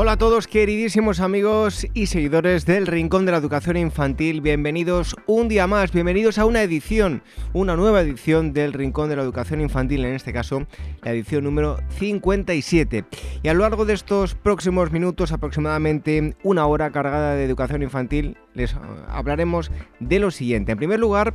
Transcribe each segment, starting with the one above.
Hola a todos queridísimos amigos y seguidores del Rincón de la Educación Infantil, bienvenidos un día más, bienvenidos a una edición, una nueva edición del Rincón de la Educación Infantil, en este caso la edición número 57. Y a lo largo de estos próximos minutos, aproximadamente una hora cargada de educación infantil, les hablaremos de lo siguiente. En primer lugar,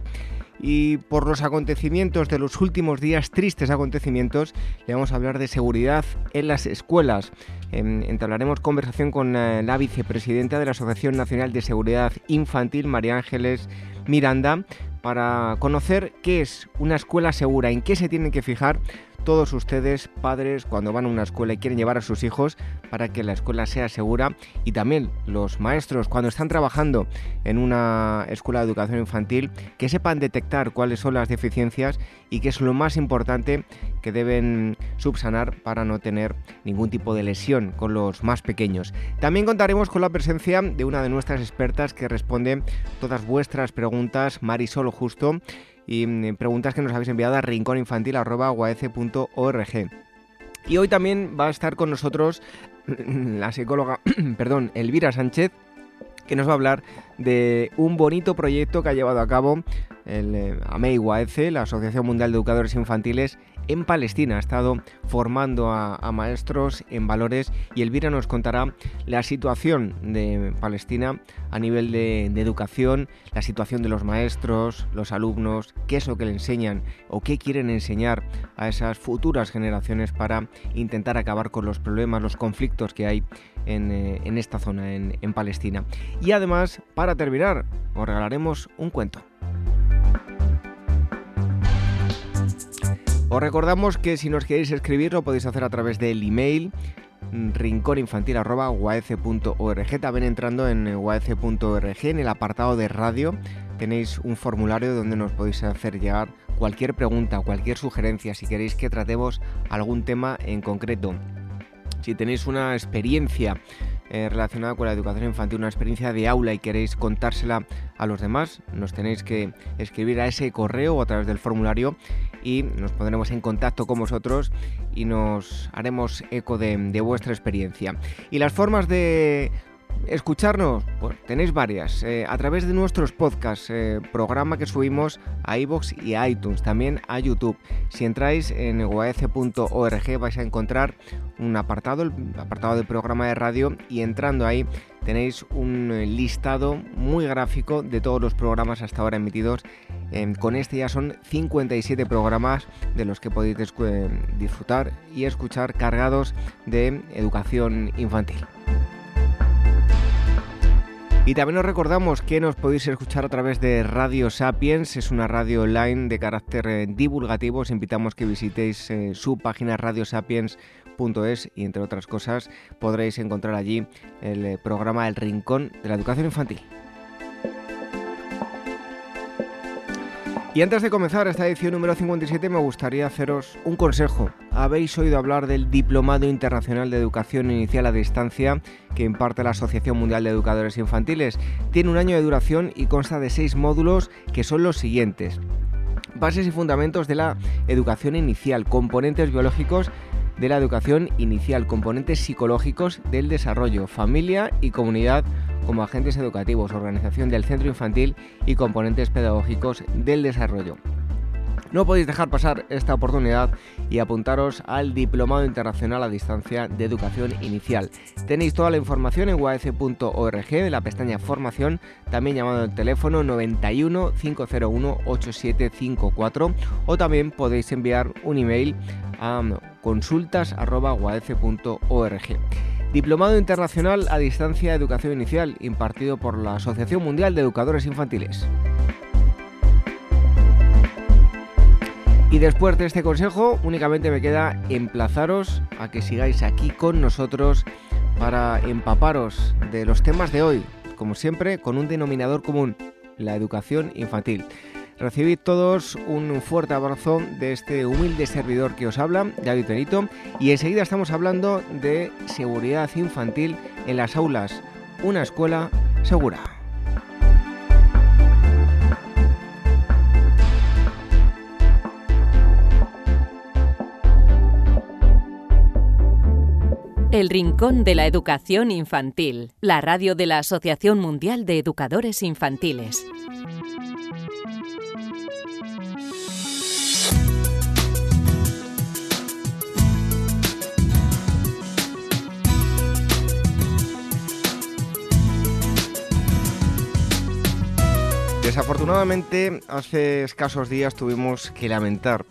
y por los acontecimientos de los últimos días, tristes acontecimientos, le vamos a hablar de seguridad en las escuelas. Em, entablaremos conversación con eh, la vicepresidenta de la Asociación Nacional de Seguridad Infantil, María Ángeles Miranda, para conocer qué es una escuela segura, en qué se tienen que fijar todos ustedes, padres, cuando van a una escuela y quieren llevar a sus hijos para que la escuela sea segura y también los maestros cuando están trabajando en una escuela de educación infantil que sepan detectar cuáles son las deficiencias y qué es lo más importante que deben subsanar para no tener ningún tipo de lesión con los más pequeños. También contaremos con la presencia de una de nuestras expertas que responde todas vuestras preguntas, Marisol Justo y mm, preguntas que nos habéis enviado a rincóninfantil.org. Y hoy también va a estar con nosotros la psicóloga, perdón, Elvira Sánchez, que nos va a hablar de un bonito proyecto que ha llevado a cabo el eh, AMEI la Asociación Mundial de Educadores Infantiles, en Palestina. Ha estado formando a, maestros en valores y Elvira nos contará la situación de Palestina a nivel de, educación, la situación de los maestros, los alumnos, qué es lo que le enseñan o qué quieren enseñar a esas futuras generaciones para intentar acabar con los problemas, los conflictos que hay en, eh, esta zona, en Palestina. Y además, para terminar, os regalaremos un cuento. Os recordamos que si nos queréis escribir lo podéis hacer a través del email rincóninfantil.org También entrando en uac.org en el apartado de radio tenéis un formulario donde nos podéis hacer llegar cualquier pregunta, cualquier sugerencia, si queréis que tratemos algún tema en concreto. Si tenéis una experiencia eh, relacionada con la educación infantil, una experiencia de aula y queréis contársela a los demás, nos tenéis que escribir a ese correo o a través del formulario y nos pondremos en contacto con vosotros y nos haremos eco de, de vuestra experiencia. Y las formas de escucharnos, pues tenéis varias. Eh, a través de nuestros podcasts, eh, programa que subimos a iVoox y a iTunes, también a YouTube. Si entráis en uac.org vais a encontrar un apartado, el apartado del programa de radio, y entrando ahí tenéis un listado muy gráfico de todos los programas hasta ahora emitidos. con este ya son 57 programas de los que podéis disfrutar y escuchar cargados de educación infantil. Y también os recordamos que nos podéis escuchar a través de Radio Sapiens, es una radio online de carácter eh, divulgativo. Os invitamos que visitéis eh, su página radiosapiens.es y entre otras cosas podréis encontrar allí el eh, programa El Rincón de la Educación Infantil. Y antes de comenzar esta edición número 57 me gustaría haceros un consejo. Habéis oído hablar del Diplomado Internacional de Educación Inicial a Distancia que imparte la Asociación Mundial de Educadores Infantiles. Tiene un año de duración y consta de seis módulos que son los siguientes. Bases y fundamentos de la educación inicial, componentes biológicos de la educación inicial, componentes psicológicos del desarrollo, familia y comunidad como agentes educativos, organización del centro infantil y componentes pedagógicos del desarrollo. No podéis dejar pasar esta oportunidad y apuntaros al Diplomado Internacional a Distancia de Educación Inicial. Tenéis toda la información en uaf.org en la pestaña Formación, también llamando al teléfono 91 501 8754 o también podéis enviar un email a consultas.uaf.org. Diplomado Internacional a Distancia de Educación Inicial, impartido por la Asociación Mundial de Educadores Infantiles. Y después de este consejo, únicamente me queda emplazaros a que sigáis aquí con nosotros para empaparos de los temas de hoy, como siempre, con un denominador común, la educación infantil. Recibid todos un fuerte abrazo de este humilde servidor que os habla, David Benito, y enseguida estamos hablando de seguridad infantil en las aulas, una escuela segura. El Rincón de la Educación Infantil, la radio de la Asociación Mundial de Educadores Infantiles. Desafortunadamente, hace escasos días tuvimos que lamentar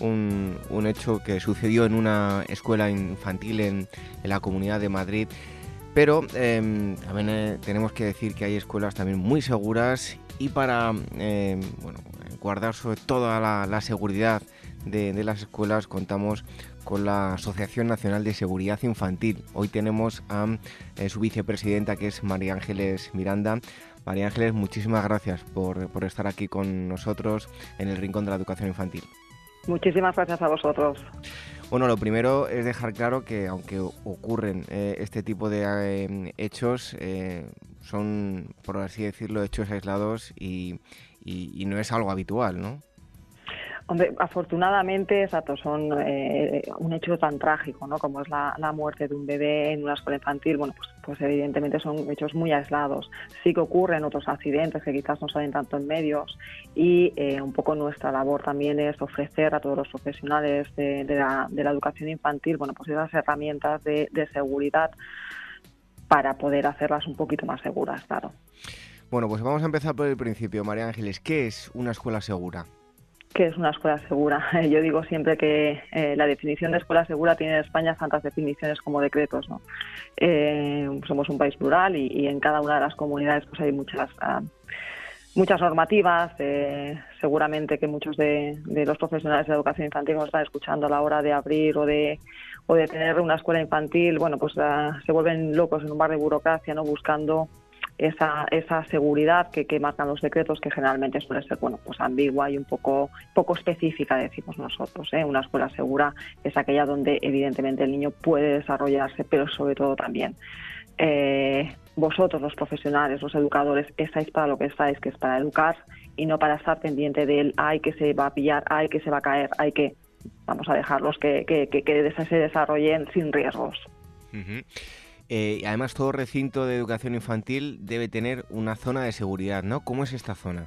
un, hecho que sucedió en una escuela infantil en, la Comunidad de Madrid. Pero em, también eh, tenemos que decir que hay escuelas también muy seguras y para em, guardar sobre toda la, seguridad de, las escuelas contamos con la Asociación Nacional de Seguridad Infantil. Hoy tenemos a eh, su vicepresidenta que es María Ángeles Miranda. María Ángeles, muchísimas gracias por, por estar aquí con nosotros en el Rincón de la Educación Infantil. Muchísimas gracias a vosotros. Bueno, lo primero es dejar claro que aunque ocurren eh, este tipo de eh, hechos, eh, son, por así decirlo, hechos aislados y, y no es algo habitual, ¿no? Hombre, afortunadamente, exacto, son eh, un hecho tan trágico, ¿no? Como es la, muerte de un bebé en una escuela infantil. Bueno, pues, pues evidentemente son hechos muy aislados. Sí que ocurren otros accidentes que quizás no salen tanto en medios y eh, un poco nuestra labor también es ofrecer a todos los profesionales de, la, educación infantil, bueno, pues esas herramientas de, de seguridad para poder hacerlas un poquito más seguras, claro. Bueno, pues vamos a empezar por el principio, María Ángeles. ¿Qué es una escuela segura? Que es una escuela segura. Yo digo siempre que eh, la definición de escuela segura tiene en España tantas definiciones como decretos. ¿no? Eh, somos un país plural y, en cada una de las comunidades pues hay muchas ah, muchas normativas. Eh, seguramente que muchos de, los profesionales de educación infantil nos están escuchando a la hora de abrir o de o de tener una escuela infantil. Bueno, pues ah, se vuelven locos en un bar de burocracia, no buscando esa, esa seguridad que, que, marcan los decretos, que generalmente suele ser bueno, pues ambigua y un poco, poco específica, decimos nosotros. ¿eh? Una escuela segura es aquella donde evidentemente el niño puede desarrollarse, pero sobre todo también eh, vosotros, los profesionales, los educadores, estáis para lo que estáis, que es para educar y no para estar pendiente del ay que se va a pillar, ay que se va a caer, hay que vamos a dejarlos que, que, que, se desarrollen sin riesgos. Eh, además, todo recinto de educación infantil debe tener una zona de seguridad, ¿no? ¿Cómo es esta zona?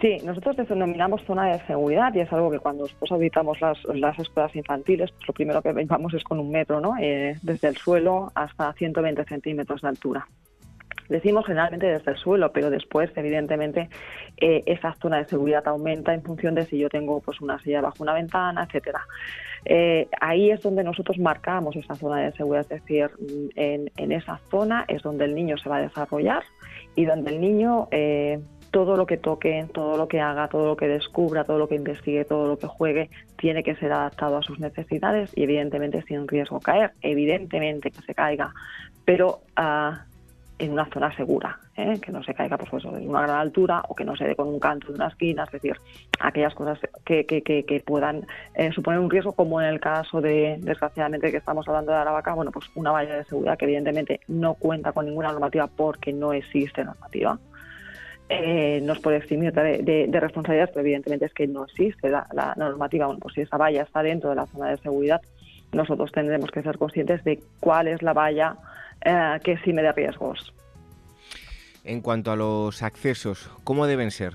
Sí, nosotros denominamos zona de seguridad y es algo que cuando nosotros auditamos las, las escuelas infantiles, pues lo primero que vamos es con un metro, ¿no? Eh, desde el suelo hasta 120 centímetros de altura. Decimos generalmente desde el suelo, pero después, evidentemente, eh, esa zona de seguridad aumenta en función de si yo tengo pues una silla bajo una ventana, etcétera. Eh, ahí es donde nosotros marcamos esa zona de seguridad, es decir, en, esa zona es donde el niño se va a desarrollar y donde el niño eh, todo lo que toque, todo lo que haga, todo lo que descubra, todo lo que investigue, todo lo que juegue, tiene que ser adaptado a sus necesidades y evidentemente sin riesgo caer, evidentemente que se caiga, pero uh, en una zona segura, ¿eh? que no se caiga pues, eso, una gran altura o que no se dé con un canto de una esquina, es decir, aquellas cosas que, que, que, puedan eh, suponer un riesgo, como en el caso de, desgraciadamente, que estamos hablando de Aravaca, bueno, pues una valla de seguridad que evidentemente no cuenta con ninguna normativa porque no existe normativa. Eh, nos puede eximir de, de, de, responsabilidades, pero evidentemente es que no existe la, la normativa. Bueno, pues si esa valla está dentro de la zona de seguridad, nosotros tendremos que ser conscientes de cuál es la valla eh, que sí me da riesgos. En cuanto a los accesos, ¿cómo deben ser?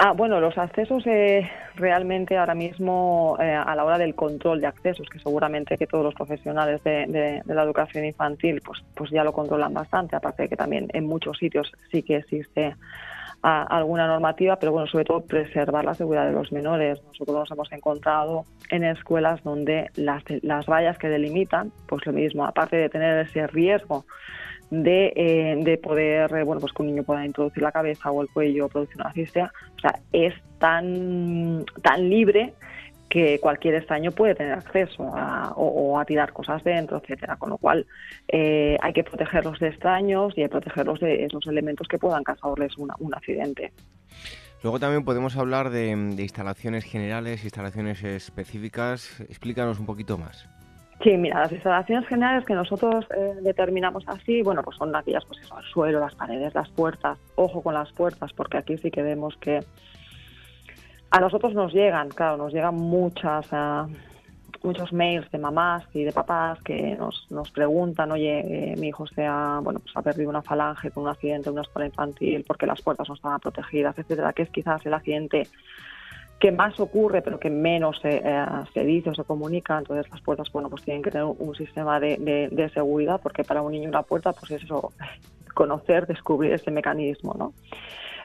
Ah, bueno, los accesos eh, realmente ahora mismo eh, a la hora del control de accesos, que seguramente que todos los profesionales de, la educación infantil pues, pues ya lo controlan bastante, aparte de que también en muchos sitios sí que existe ah, alguna normativa, pero bueno, sobre todo preservar la seguridad de los menores. Nosotros nos hemos encontrado en escuelas donde las, las vallas que delimitan, pues lo mismo, aparte de tener ese riesgo de, eh, de poder, eh, bueno, pues que un niño pueda introducir la cabeza o el cuello o producir una asfixia, o sea, es tan, tan libre que cualquier extraño puede tener acceso a, o, a tirar cosas dentro, etcétera. Con lo cual eh, hay que protegerlos de extraños y hay que protegerlos de esos elementos que puedan causarles un accidente. Luego también podemos hablar de, instalaciones generales, instalaciones específicas. Explícanos un poquito más. Sí, mira, las instalaciones generales que nosotros eh, determinamos así, bueno, pues son aquellas, pues eso, el suelo, las paredes, las puertas. Ojo con las puertas, porque aquí sí que vemos que a nosotros nos llegan, claro, nos llegan muchas, uh, muchos mails de mamás y de papás que nos, nos preguntan, oye, eh, mi hijo se ha, bueno, pues ha perdido una falange con un accidente en una escuela infantil porque las puertas no estaban protegidas, etcétera, que es quizás el accidente que más ocurre pero que menos se, eh, se, dice o se comunica, entonces las puertas, bueno, pues tienen que tener un sistema de, de, seguridad porque para un niño una puerta, pues es eso, conocer, descubrir ese mecanismo, ¿no?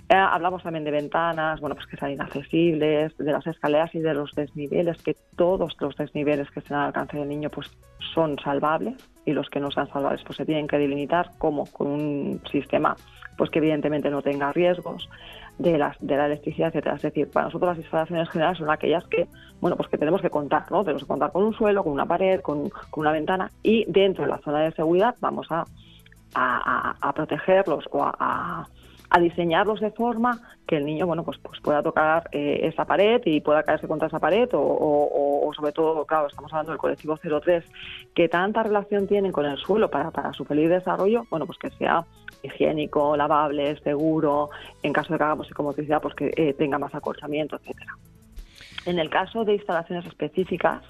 Eh, hablamos también de ventanas, bueno, pues que sean inaccesibles, de las escaleras y de los desniveles, que todos los desniveles que estén al alcance del niño pues son salvables y los que no sean salvables pues se tienen que delimitar como con un sistema pues que evidentemente no tenga riesgos de, las, de la electricidad, etcétera. Es decir, para nosotros las instalaciones generales son aquellas que, bueno, pues que tenemos que contar, ¿no? Tenemos que contar con un suelo, con una pared, con, con una ventana y dentro de la zona de seguridad vamos a, a, a protegerlos o a a diseñarlos de forma que el niño bueno pues, pues pueda tocar eh, esa pared y pueda caerse contra esa pared o, sobre todo, claro, estamos hablando del colectivo 03, que tanta relación tienen con el suelo para, para su feliz desarrollo, bueno, pues que sea higiénico, lavable, seguro, en caso de que hagamos psicomotricidad, pues que eh, tenga más acorchamiento, etcétera. En el caso de instalaciones específicas,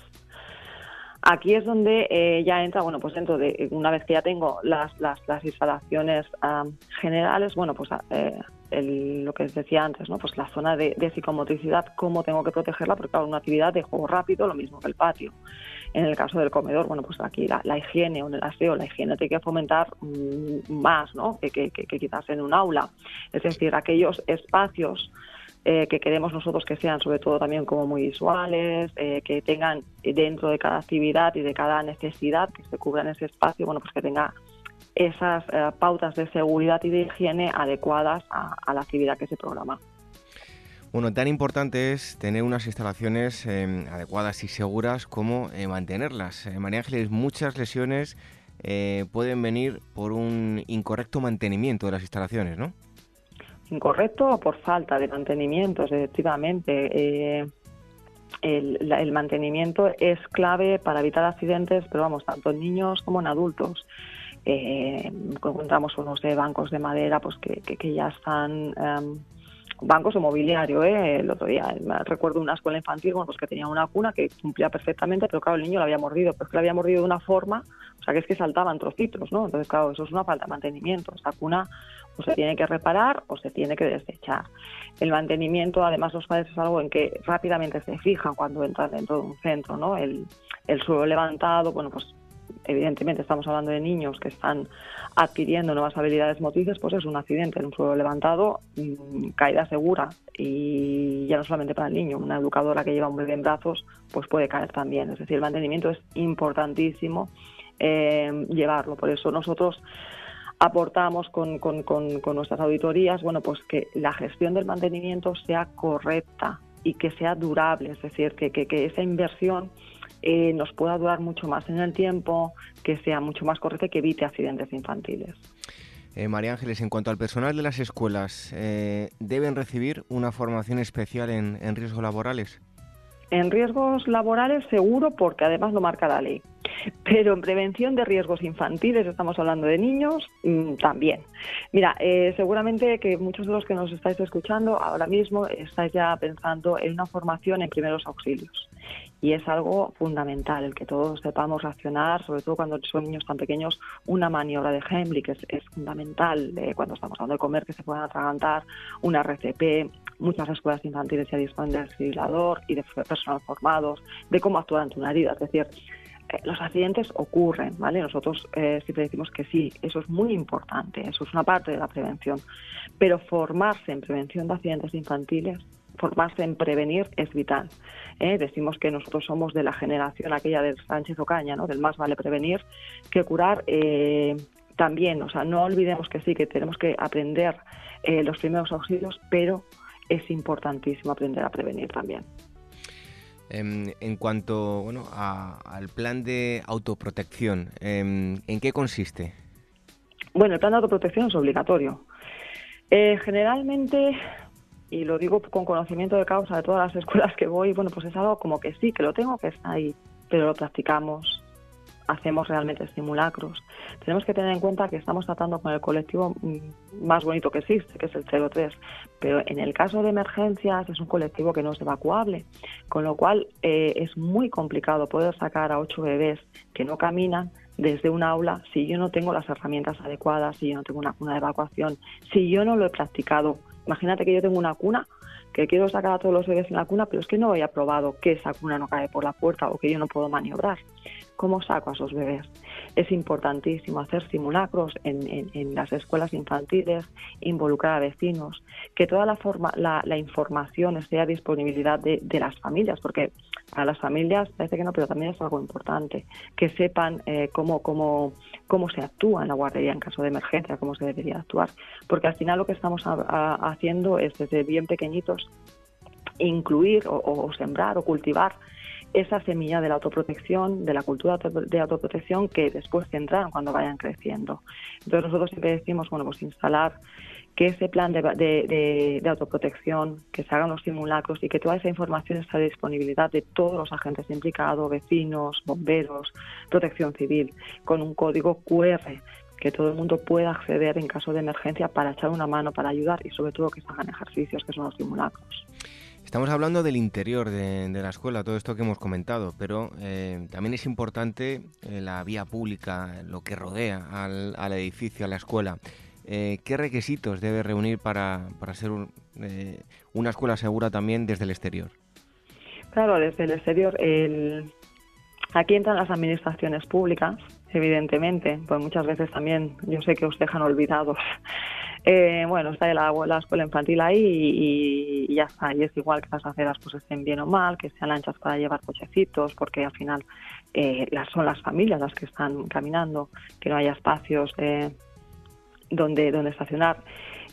Aquí es donde eh, ya entra, bueno, pues dentro de, una vez que ya tengo las, las, instalaciones generales, bueno, pues eh, lo que decía antes, ¿no? Pues la zona de, psicomotricidad, cómo tengo que protegerla, porque claro, una actividad de juego rápido, lo mismo que el patio. En el caso del comedor, bueno, pues aquí la, higiene o el aseo, la higiene tiene que fomentar mm, más, ¿no? Que, que, que quizás en un aula. Es decir, aquellos espacios eh, que queremos nosotros que sean sobre todo también como muy visuales, eh, que tengan dentro de cada actividad y de cada necesidad que se cubra en ese espacio, bueno, pues que tenga esas eh, pautas de seguridad y de higiene adecuadas a, la actividad que se programa. Bueno, tan importante es tener unas instalaciones adecuadas y seguras como mantenerlas. María Ángeles, muchas lesiones pueden venir por un incorrecto mantenimiento de las instalaciones, ¿no? Incorrecto o por falta de mantenimiento, efectivamente. Eh, el, mantenimiento es clave para evitar accidentes, pero vamos, tanto en niños como en adultos. Eh, encontramos unos de bancos de madera pues que, que, ya están em, bancos o mobiliario. ¿eh? El otro día recuerdo una escuela infantil bueno, pues que tenía una cuna que cumplía perfectamente, pero claro, el niño lo había mordido, pero es que lo había mordido de una forma, o sea, que es que saltaban trocitos, ¿no? Entonces, claro, eso es una falta de mantenimiento. Esa cuna o se tiene que reparar o se tiene que desechar. El mantenimiento, además, los padres es algo en que rápidamente se fijan cuando entran dentro de un centro, ¿no? El suelo levantado, bueno, pues evidentemente estamos hablando de niños que están adquiriendo nuevas habilidades motrices, pues es un accidente en un suelo levantado, mm, caída segura y ya no solamente para el niño, una educadora que lleva un bebé en brazos, pues puede caer también. Es decir, el mantenimiento es importantísimo eh, llevarlo. Por eso nosotros aportamos con, nuestras auditorías, bueno, pues que la gestión del mantenimiento sea correcta y que sea durable, es decir, que, que, esa inversión eh, nos pueda durar mucho más en el tiempo, que sea mucho más correcta y que evite accidentes infantiles. Eh, María Ángeles, en cuanto al personal de las escuelas, eh, ¿deben recibir una formación especial en, en riesgos laborales? En riesgos laborales seguro, porque además lo marca la ley. Pero en prevención de riesgos infantiles, estamos hablando de niños, mm, también. Mira, eh, seguramente que muchos de los que nos estáis escuchando ahora mismo estáis ya pensando en una formación en primeros auxilios. Y es algo fundamental el que todos sepamos reaccionar, sobre todo cuando son niños tan pequeños, una maniobra de Heimlich es, fundamental eh, cuando estamos hablando de comer, que se puedan atragantar, una RCP, muchas escuelas infantiles ya disponen de desfibrilador y de personal formados, de cómo actuar ante una herida. Es decir, los accidentes ocurren, ¿vale? Nosotros eh, siempre decimos que sí, eso es muy importante, eso es una parte de la prevención, pero formarse en prevención de accidentes infantiles, formarse en prevenir es vital. ¿eh? Decimos que nosotros somos de la generación aquella del Sánchez Ocaña, ¿no? Del más vale prevenir que curar. también, o sea, no olvidemos que sí, que tenemos que aprender los primeros auxilios, pero es importantísimo aprender a prevenir también. Em, en cuanto bueno, al plan de autoprotección, em, ¿en qué consiste? Bueno, el plan de autoprotección es obligatorio. Eh, generalmente y lo digo con conocimiento de causa de todas las escuelas que voy, bueno, pues es algo como que sí, que lo tengo, que está ahí, pero lo practicamos, hacemos realmente simulacros. Tenemos que tener en cuenta que estamos tratando con el colectivo mm, más bonito que existe, que es el 03, pero en el caso de emergencias es un colectivo que no es evacuable, con lo cual eh, es muy complicado poder sacar a ocho bebés que no caminan desde un aula si yo no tengo las herramientas adecuadas, si yo no tengo una cuna de evacuación, si yo no lo he practicado. Imagínate que yo tengo una cuna que quiero sacar a todos los bebés en la cuna, pero es que no haya probado que esa cuna no cae por la puerta o que yo no puedo maniobrar. ¿Cómo saco a esos bebés? Es importantísimo hacer simulacros en, las escuelas infantiles, involucrar a vecinos, que toda la, forma, la, información esté a disponibilidad de, las familias, porque para las familias parece que no, pero también es algo importante, que sepan eh, cómo, cómo, cómo se actúa en la guardería en caso de emergencia, cómo se debería actuar, porque al final lo que estamos haciendo es desde bien pequeñitos incluir o sembrar o cultivar esa semilla de la autoprotección, de la cultura de autoprotección que después tendrán cuando vayan creciendo. Entonces nosotros siempre decimos, bueno, pues instalar que ese plan de, de, autoprotección, que se hagan los simulacros y que toda esa información esté a disponibilidad de todos los agentes implicados, vecinos, bomberos, protección civil, con un código QR que todo el mundo pueda acceder en caso de emergencia para echar una mano, para ayudar y sobre todo que se hagan ejercicios, que son los simulacros. Estamos hablando del interior de, la escuela, todo esto que hemos comentado, pero eh, también es importante eh, la vía pública, lo que rodea al, edificio, a la escuela. Eh, ¿Qué requisitos debe reunir para, para ser una escuela segura también desde el exterior? Claro, desde el exterior. Aquí entran las administraciones públicas, evidentemente, pues muchas veces también yo sé que os dejan olvidados eh, bueno, está la, la escuela infantil ahí y, ya está. Y es igual que las aceras pues estén bien o mal, que sean anchas para llevar cochecitos, porque al final eh, las, son las familias las que están caminando, que no haya espacios eh, donde, donde estacionar.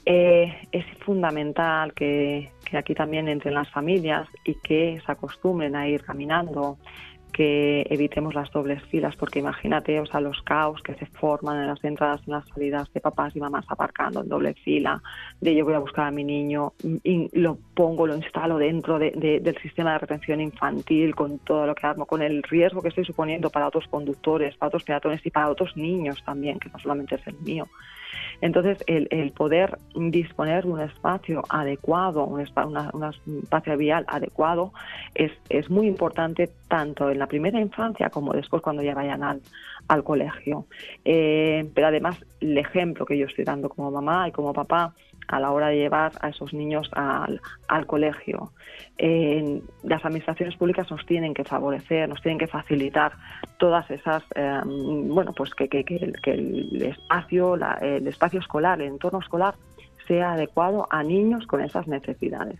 es fundamental que, que aquí también entren las familias y que se acostumbren a ir caminando que evitemos las dobles filas, porque imagínate, o sea, los caos que se forman en las entradas y las salidas de papás y mamás aparcando en doble fila, de yo voy a buscar a mi niño, y lo pongo, lo instalo dentro del sistema de retención infantil, con todo lo que armo, con el riesgo que estoy suponiendo para otros conductos, para otros peatones y para otros niños también, que no solamente es el mío. Entonces, el, poder disponer de un espacio adecuado, un, espacio vial adecuado, es, es muy importante tanto en la primera infancia como después cuando ya vayan al, al colegio. Eh, pero además, el ejemplo que yo estoy dando como mamá y como papá a la hora de llevar a esos niños al, al colegio. las administraciones públicas nos tienen que favorecer, nos tienen que facilitar todas esas, eh, bueno, pues que, que, que, el, espacio, el espacio escolar, el entorno escolar sea adecuado a niños con esas necesidades.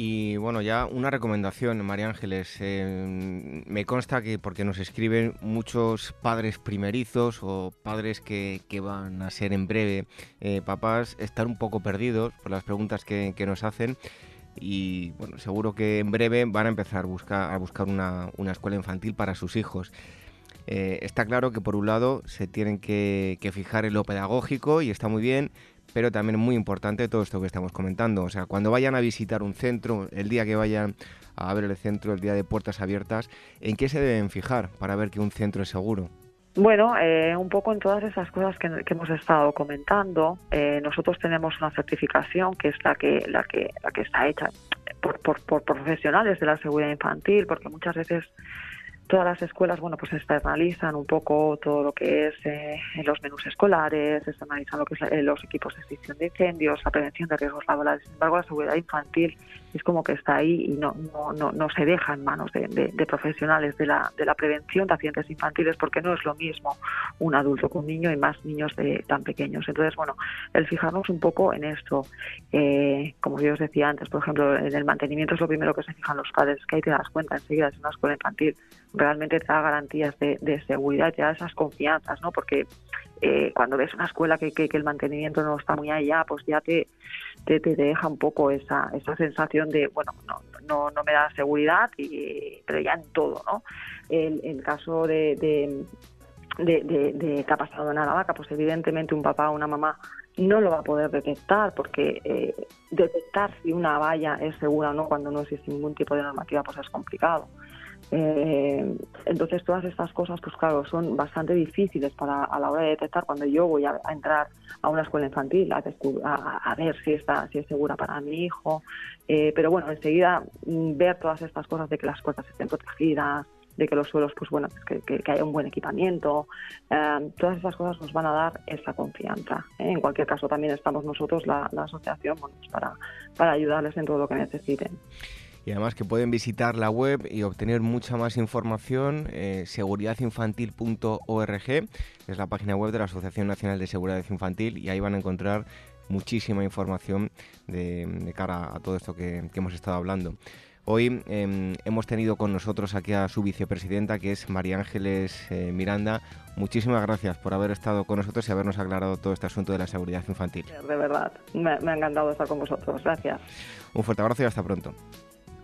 Y bueno, ya una recomendación, María Ángeles. Eh, me consta que porque nos escriben muchos padres primerizos o padres que, van a ser en breve eh, papás, están un poco perdidos por las preguntas que, nos hacen. Y bueno, seguro que en breve van a empezar a buscar, una, escuela infantil para sus hijos. Eh, está claro que por un lado se tienen que fijar en lo pedagógico y está muy bien, pero también muy importante todo esto que estamos comentando. O sea, cuando vayan a visitar un centro, el día que vayan a ver el centro, el día de puertas abiertas, ¿en qué se deben fijar para ver que un centro es seguro? Bueno, eh, un poco en todas esas cosas que, hemos estado comentando. Eh, nosotros tenemos una certificación que es la que la que la que está hecha por, por, por profesionales de la seguridad infantil, porque muchas veces todas las escuelas, bueno, pues externalizan un poco todo lo que es eh, los menús escolares, externalizan lo que es eh, los equipos de extinción de incendios, la prevención de riesgos laborales. Sin embargo, la seguridad infantil es como que está ahí y no, no, no, no se deja en manos de, profesionales de la, de la prevención de accidentes infantiles porque no es lo mismo un adulto con un niño y más niños de, tan pequeños. Entonces, bueno, el fijarnos un poco en esto, eh, como yo os decía antes, por ejemplo, en el mantenimiento es lo primero que se fijan los padres, que ahí te das cuenta enseguida, es una escuela infantil, realmente te da garantías de, de seguridad, te da esas confianzas, ¿no? Porque eh, cuando ves una escuela que, que, el mantenimiento no está muy allá, pues ya te, te, te, deja un poco esa, esa sensación de, bueno, no, no, no me da seguridad, y, pero ya en todo, ¿no? El, el caso de, de, de, de, que ha pasado en Aravaca, pues evidentemente un papá o una mamá no lo va a poder detectar porque eh, detectar si una valla es segura o no cuando no existe ningún tipo de normativa pues es complicado. Eh, entonces todas estas cosas, pues claro, son bastante difíciles para a la hora de detectar cuando yo voy a, entrar a una escuela infantil a, a, ver si está si es segura para mi hijo. Eh, pero bueno, enseguida mm, ver todas estas cosas de que las puertas estén protegidas, de que los suelos, pues bueno, que, haya un buen equipamiento, eh, todas esas cosas nos van a dar esa confianza. En cualquier caso, también estamos nosotros, la, asociación, bueno, pues para, para ayudarles en todo lo que necesiten y además que pueden visitar la web y obtener mucha más información, eh, seguridadinfantil.org, es la página web de la Asociación Nacional de Seguridad Infantil y ahí van a encontrar muchísima información de, cara a todo esto que, hemos estado hablando. Hoy em, hemos tenido con nosotros aquí a su vicepresidenta, que es María Ángeles eh, Miranda. Muchísimas gracias por haber estado con nosotros y habernos aclarado todo este asunto de la seguridad infantil. De verdad, me, me ha encantado estar con vosotros. Gracias. Un fuerte abrazo y hasta pronto.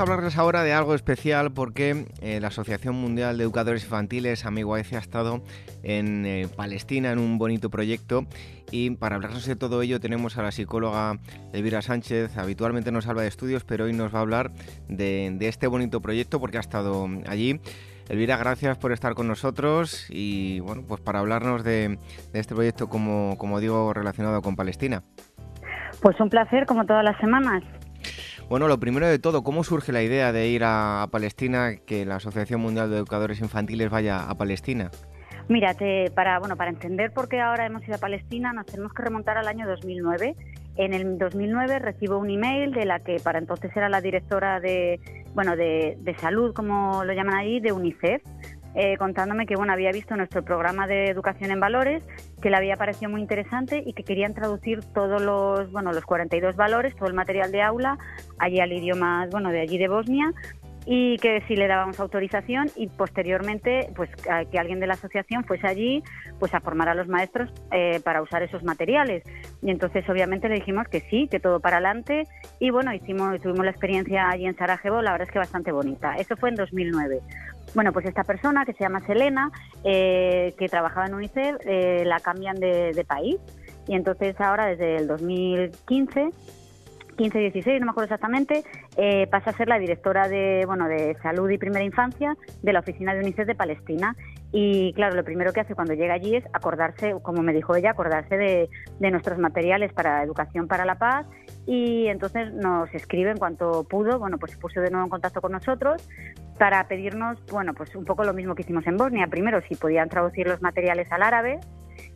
Hablarles ahora de algo especial porque eh, la Asociación Mundial de Educadores Infantiles, Amigo AECE, ha estado en eh, Palestina en un bonito proyecto y para hablarnos de todo ello tenemos a la psicóloga Elvira Sánchez, habitualmente nos habla de estudios, pero hoy nos va a hablar de, este bonito proyecto porque ha estado allí. Elvira, gracias por estar con nosotros y bueno, pues para hablarnos de, este proyecto, como digo, relacionado con Palestina. Pues un placer, como todas las semanas. Bueno, lo primero de todo, ¿cómo surge la idea de ir a, Palestina, que la Asociación Mundial de Educadores Infantiles vaya a Palestina? Mira, para, bueno, para entender por qué ahora hemos ido a Palestina nos tenemos que remontar al año 2009. En el 2009 recibo un email de la que para entonces era la directora de, bueno, de, de salud, como lo llaman ahí, de UNICEF, eh, contándome que bueno había visto nuestro programa de educación en valores, que le había parecido muy interesante y que querían traducir todos los bueno los 42 valores, todo el material de aula allí al idioma bueno de allí de Bosnia y que si le dábamos autorización y posteriormente pues que alguien de la asociación fuese allí pues a formar a los maestros eh, para usar esos materiales. Y entonces obviamente le dijimos que sí que todo para adelante. Y bueno hicimos tuvimos la experiencia allí en Sarajevo la verdad es que bastante bonita. Eso fue en 2009 bueno, pues esta persona que se llama Selena, eh, que trabajaba en UNICEF, eh, la cambian de, país. Y entonces ahora desde el 2015 15-16, no me acuerdo exactamente, eh, pasa a ser la directora de, bueno, de Salud y Primera Infancia de la Oficina de UNICEF de Palestina. Y claro, lo primero que hace cuando llega allí es acordarse, como me dijo ella, acordarse de, de nuestros materiales para educación para la paz y entonces nos escribe en cuanto pudo, bueno, pues se puso de nuevo en contacto con nosotros para pedirnos, bueno, pues un poco lo mismo que hicimos en Bosnia. Primero, si podían traducir los materiales al árabe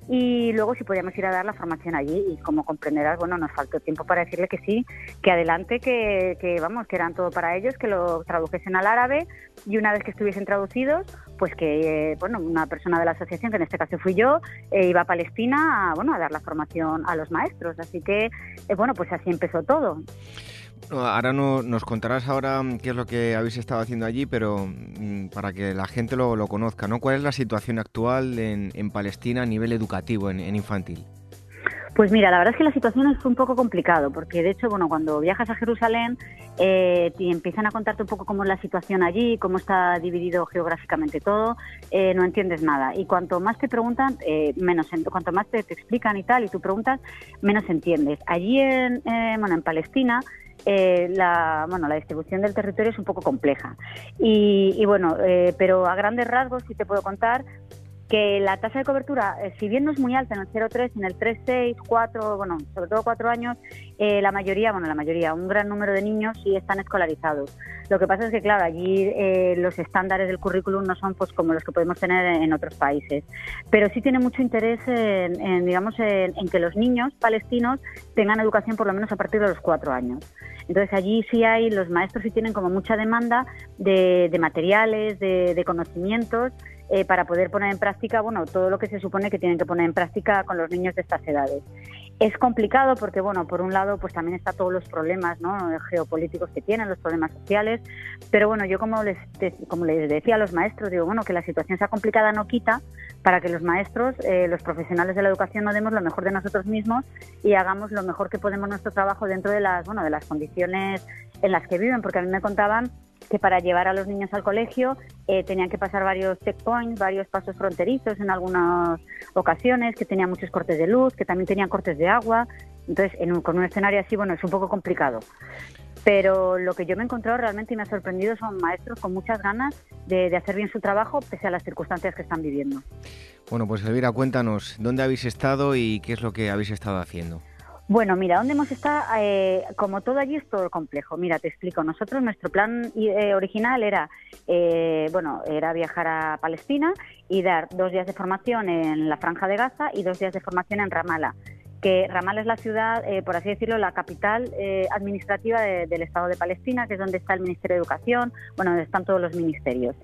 y luego si podíamos ir a dar la formación allí y como comprenderás, bueno, nos faltó tiempo para decirle que sí, que adelante, que, que vamos, que eran todo para ellos, que lo tradujesen al árabe y una vez que estuviesen traducidos, pues que, eh, bueno, una persona de la asociación, que en este caso fui yo, eh, iba a Palestina a, bueno, a dar la formación a los maestros. Así que, eh, bueno, pues así empezó todo. Ahora no, nos contarás ahora qué es lo que habéis estado haciendo allí, pero mm, para que la gente lo, conozca, ¿no? ¿Cuál es la situación actual en, Palestina a nivel educativo, en, infantil? Pues mira, la verdad es que la situación es un poco complicado, porque de hecho, bueno, cuando viajas a Jerusalén eh, te empiezan a contarte un poco cómo es la situación allí, cómo está dividido geográficamente todo, eh, no entiendes nada. Y cuanto más te preguntan, eh, menos, cuanto más te, explican y tal, y tú preguntas, menos entiendes. Allí en, bueno, en Palestina, la, bueno, la distribución del territorio es un poco compleja. Y, y bueno, pero a grandes rasgos sí te puedo contar que la tasa de cobertura, eh, si bien no es muy alta en el 0,3, en el 3,6, 4, bueno, sobre todo 4 años, eh, la mayoría, bueno, la mayoría, un gran número de niños sí están escolarizados. Lo que pasa es que, claro, allí eh, los estándares del currículum no son pues como los que podemos tener en, otros países. Pero sí tiene mucho interés en, digamos, en, que los niños palestinos tengan educación por lo menos a partir de los 4 años. Entonces allí sí hay, los maestros sí tienen como mucha demanda de, materiales, de, de conocimientos eh, para poder poner en práctica bueno todo lo que se supone que tienen que poner en práctica con los niños de estas edades. Es complicado porque, bueno, por un lado, pues también está todos los problemas ¿no? geopolíticos que tienen, los problemas sociales, pero bueno, yo como les, como les decía a los maestros, digo, bueno, que la situación sea complicada no quita para que los maestros, eh, los profesionales de la educación, no demos lo mejor de nosotros mismos y hagamos lo mejor que podemos nuestro trabajo dentro de las, bueno, de las condiciones en las que viven, porque a mí me contaban que para llevar a los niños al colegio eh, tenían que pasar varios checkpoints, varios pasos fronterizos en algunas ocasiones, que tenían muchos cortes de luz, que también tenían cortes de agua. Entonces, con un escenario así, bueno, es un poco complicado. Pero lo que yo me he encontrado realmente y me ha sorprendido son maestros con muchas ganas de hacer bien su trabajo pese a las circunstancias que están viviendo. Bueno, pues Elvira, cuéntanos, ¿dónde habéis estado y qué es lo que habéis estado haciendo? Bueno, mira, ¿dónde hemos estado? Eh, como todo allí es todo complejo. Mira, te explico. Nosotros, nuestro plan eh, original era, eh, bueno, era viajar a Palestina y dar dos días de formación en la Franja de Gaza y dos días de formación en Ramallah. Que Ramallah es la ciudad, por así decirlo, la capital administrativa del Estado de Palestina, que es donde está el Ministerio de Educación, bueno, donde están todos los ministerios.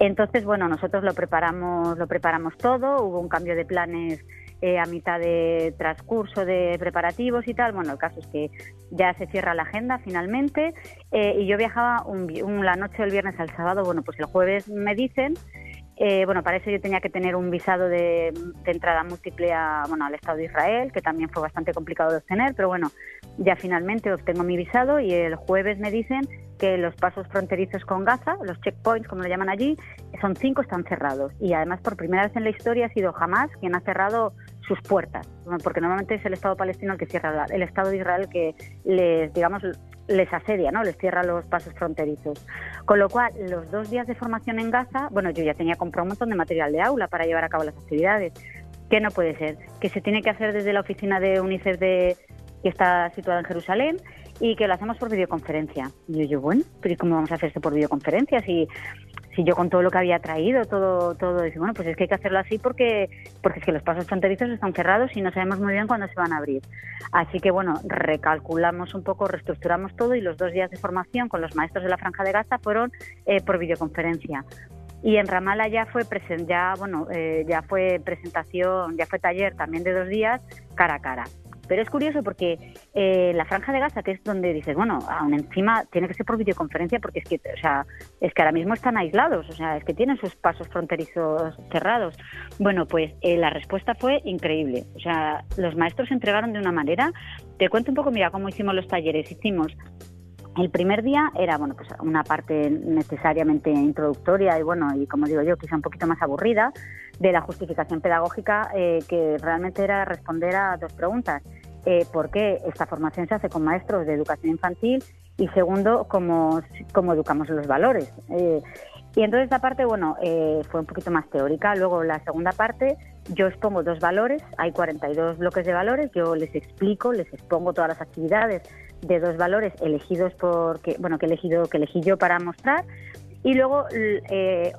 Entonces, bueno, nosotros lo preparamos, lo preparamos todo. Hubo un cambio de planes eh, a mitad de transcurso de preparativos y tal. Bueno, el caso es que ya se cierra la agenda finalmente eh, y yo viajaba un, la noche del viernes al sábado. Bueno, pues el jueves me dicen eh, bueno, para eso yo tenía que tener un visado de, entrada múltiple a, bueno, al Estado de Israel, que también fue bastante complicado de obtener, pero bueno, ya finalmente obtengo mi visado y el jueves me dicen que los pasos fronterizos con Gaza, los checkpoints como lo llaman allí, son cinco, están cerrados. Y además por primera vez en la historia ha sido jamás quien ha cerrado sus puertas, porque normalmente es el Estado palestino el que cierra, el Estado de Israel que les, digamos, les asedia, ¿no? Les cierra los pasos fronterizos. Con lo cual, los dos días de formación en Gaza, bueno, yo ya tenía comprado un montón de material de aula para llevar a cabo las actividades. ¿Qué no puede ser? Que se tiene que hacer desde la oficina de UNICEF de, que está situada en Jerusalén y que lo hacemos por videoconferencia. Y yo, yo bueno, pero ¿cómo vamos a hacer esto por videoconferencia? Si si yo con todo lo que había traído, todo, todo, dice, bueno, pues es que hay que hacerlo así porque, porque es que los pasos fronterizos están cerrados y no sabemos muy bien cuándo se van a abrir. Así que bueno, recalculamos un poco, reestructuramos todo y los dos días de formación con los maestros de la Franja de Gaza fueron eh, por videoconferencia. Y en Ramala ya fue ya bueno eh, ya fue presentación, ya fue taller también de dos días cara a cara. Pero es curioso porque eh, la franja de Gaza, que es donde dices, bueno, aún encima tiene que ser por videoconferencia porque es que, o sea, es que ahora mismo están aislados, o sea, es que tienen sus pasos fronterizos cerrados. Bueno, pues eh, la respuesta fue increíble. O sea, los maestros se entregaron de una manera. Te cuento un poco, mira, cómo hicimos los talleres. Hicimos el primer día era bueno pues una parte necesariamente introductoria y bueno y como digo yo quizá un poquito más aburrida de la justificación pedagógica eh, que realmente era responder a dos preguntas. Eh, por qué esta formación se hace con maestros de educación infantil y segundo cómo, cómo educamos los valores eh, y entonces esta parte bueno fue un poquito más teórica. Luego la segunda parte yo expongo dos valores hay 42 bloques de valores yo les explico les expongo todas las actividades de dos valores elegidos por que, bueno que elegido que elegí yo para mostrar y luego eh,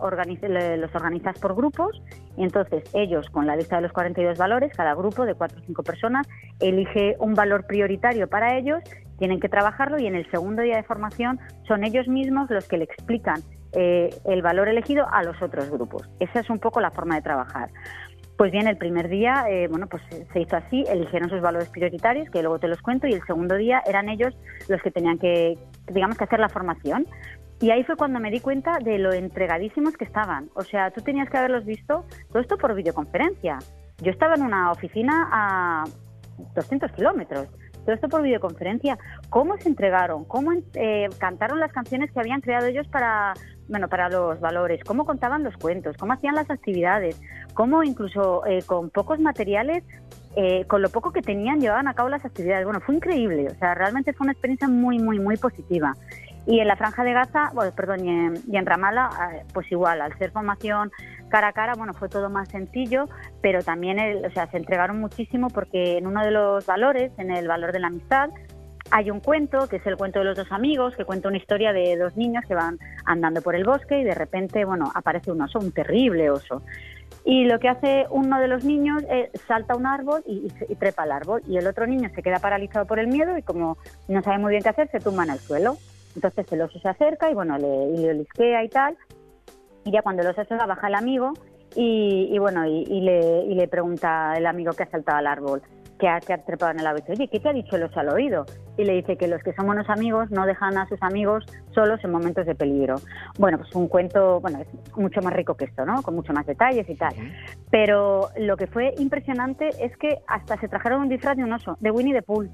los organizas por grupos y entonces ellos con la lista de los 42 valores cada grupo de cuatro o cinco personas elige un valor prioritario para ellos tienen que trabajarlo y en el segundo día de formación son ellos mismos los que le explican eh, el valor elegido a los otros grupos. Esa es un poco la forma de trabajar pues bien, el primer día, eh, bueno, pues se hizo así, eligieron sus valores prioritarios, que luego te los cuento, y el segundo día eran ellos los que tenían que, digamos, que hacer la formación. Y ahí fue cuando me di cuenta de lo entregadísimos que estaban. O sea, tú tenías que haberlos visto todo esto por videoconferencia. Yo estaba en una oficina a, 200 kilómetros. Todo esto por videoconferencia. ¿Cómo se entregaron? ¿Cómo eh, cantaron las canciones que habían creado ellos para, bueno, para los valores? ¿Cómo contaban los cuentos? ¿Cómo hacían las actividades? ¿Cómo incluso eh, con pocos materiales eh, con lo poco que tenían llevaban a cabo las actividades. Bueno, fue increíble, o sea, realmente fue una experiencia muy, muy, muy positiva. Y en la franja de Gaza, bueno, perdón, y en, y en Ramala, pues igual, al ser formación cara a cara, bueno, fue todo más sencillo, pero también, o sea, se entregaron muchísimo porque en uno de los valores, en el valor de la amistad, hay un cuento, que es el cuento de los dos amigos, que cuenta una historia de dos niños que van andando por el bosque y de repente, bueno, aparece un oso, un terrible oso. Y lo que hace uno de los niños es salta un árbol y, trepa al árbol. Y el otro niño se queda paralizado por el miedo y como no sabe muy bien qué hacer, se tumba en el suelo. Entonces el oso se acerca y bueno, le, le lisquea y tal. Y ya cuando el oso se va, baja el amigo y, bueno, y, le, y le pregunta el amigo que ha saltado al árbol, que ha, trepado en el árbol. Oye, ¿qué te ha dicho el oso al oído? Y le dice que los que son buenos amigos no dejan a sus amigos solos en momentos de peligro. Bueno, pues un cuento, bueno, es mucho más rico que esto, ¿no? Con mucho más detalles y tal. Pero lo que fue impresionante es que hasta se trajeron un disfraz de un oso, de Winnie the Pooh.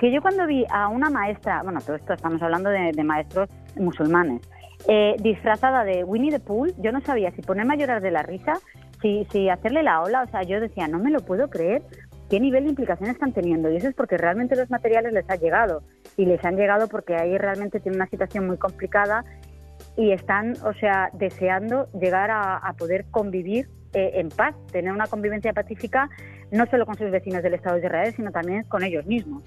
Que yo cuando vi a una maestra, bueno, todo esto estamos hablando de, maestros musulmanes, eh, disfrazada de Winnie the Pooh, yo no sabía si ponerme a llorar de la risa, si, si hacerle la ola, o sea, yo decía, no me lo puedo creer, qué nivel de implicación están teniendo. Y eso es porque realmente los materiales les han llegado. Y les han llegado porque ahí realmente tienen una situación muy complicada y están, o sea, deseando llegar a, poder convivir eh, en paz, tener una convivencia pacífica no solo con sus vecinos del Estado de Israel, sino también con ellos mismos.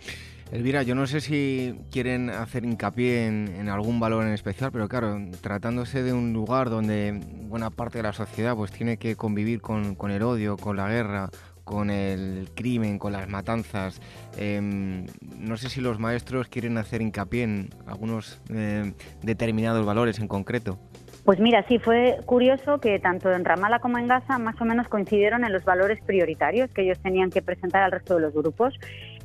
Elvira, yo no sé si quieren hacer hincapié en, algún valor en especial, pero claro, tratándose de un lugar donde buena parte de la sociedad pues tiene que convivir con, el odio, con la guerra, con el crimen, con las matanzas. Em, no sé si los maestros quieren hacer hincapié en algunos em, determinados valores en concreto. Pues mira, sí, fue curioso que tanto en Ramala como en Gaza más o menos coincidieron en los valores prioritarios que ellos tenían que presentar al resto de los grupos.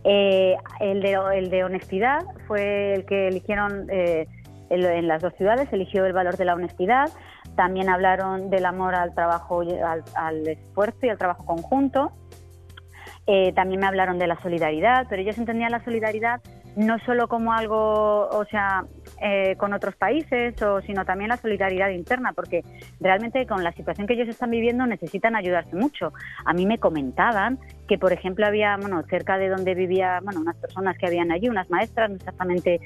Eh, el, de, el de honestidad fue el que eligieron eh, en las dos ciudades, eligió el valor de la honestidad. También hablaron del amor al trabajo, al, al esfuerzo y al trabajo conjunto. Eh, también me hablaron de la solidaridad, pero ellos entendían la solidaridad no solo como algo, o sea, eh, con otros países, o, sino también la solidaridad interna, porque realmente con la situación que ellos están viviendo necesitan ayudarse mucho. A mí me comentaban que, por ejemplo, había, bueno, cerca de donde vivía, bueno, unas personas que habían allí, unas maestras, no exactamente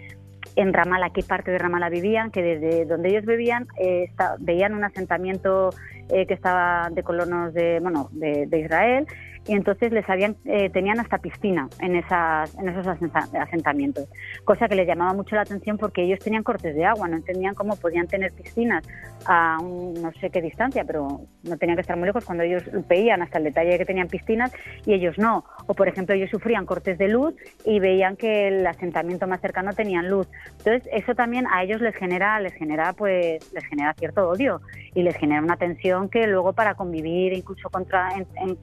en Ramala, qué parte de Ramala vivían, que desde donde ellos vivían eh, veían un asentamiento que estaba de colonos de, bueno, de Israel y entonces les habían eh, tenían hasta piscina en esas en esos asentamientos cosa que les llamaba mucho la atención porque ellos tenían cortes de agua no entendían cómo podían tener piscinas a un, no sé qué distancia pero no tenían que estar muy lejos cuando ellos veían hasta el detalle que tenían piscinas y ellos no. O por ejemplo ellos sufrían cortes de luz y veían que el asentamiento más cercano tenían luz. Entonces eso también a ellos les genera les genera pues les genera cierto odio y les genera una tensión que luego para convivir incluso contra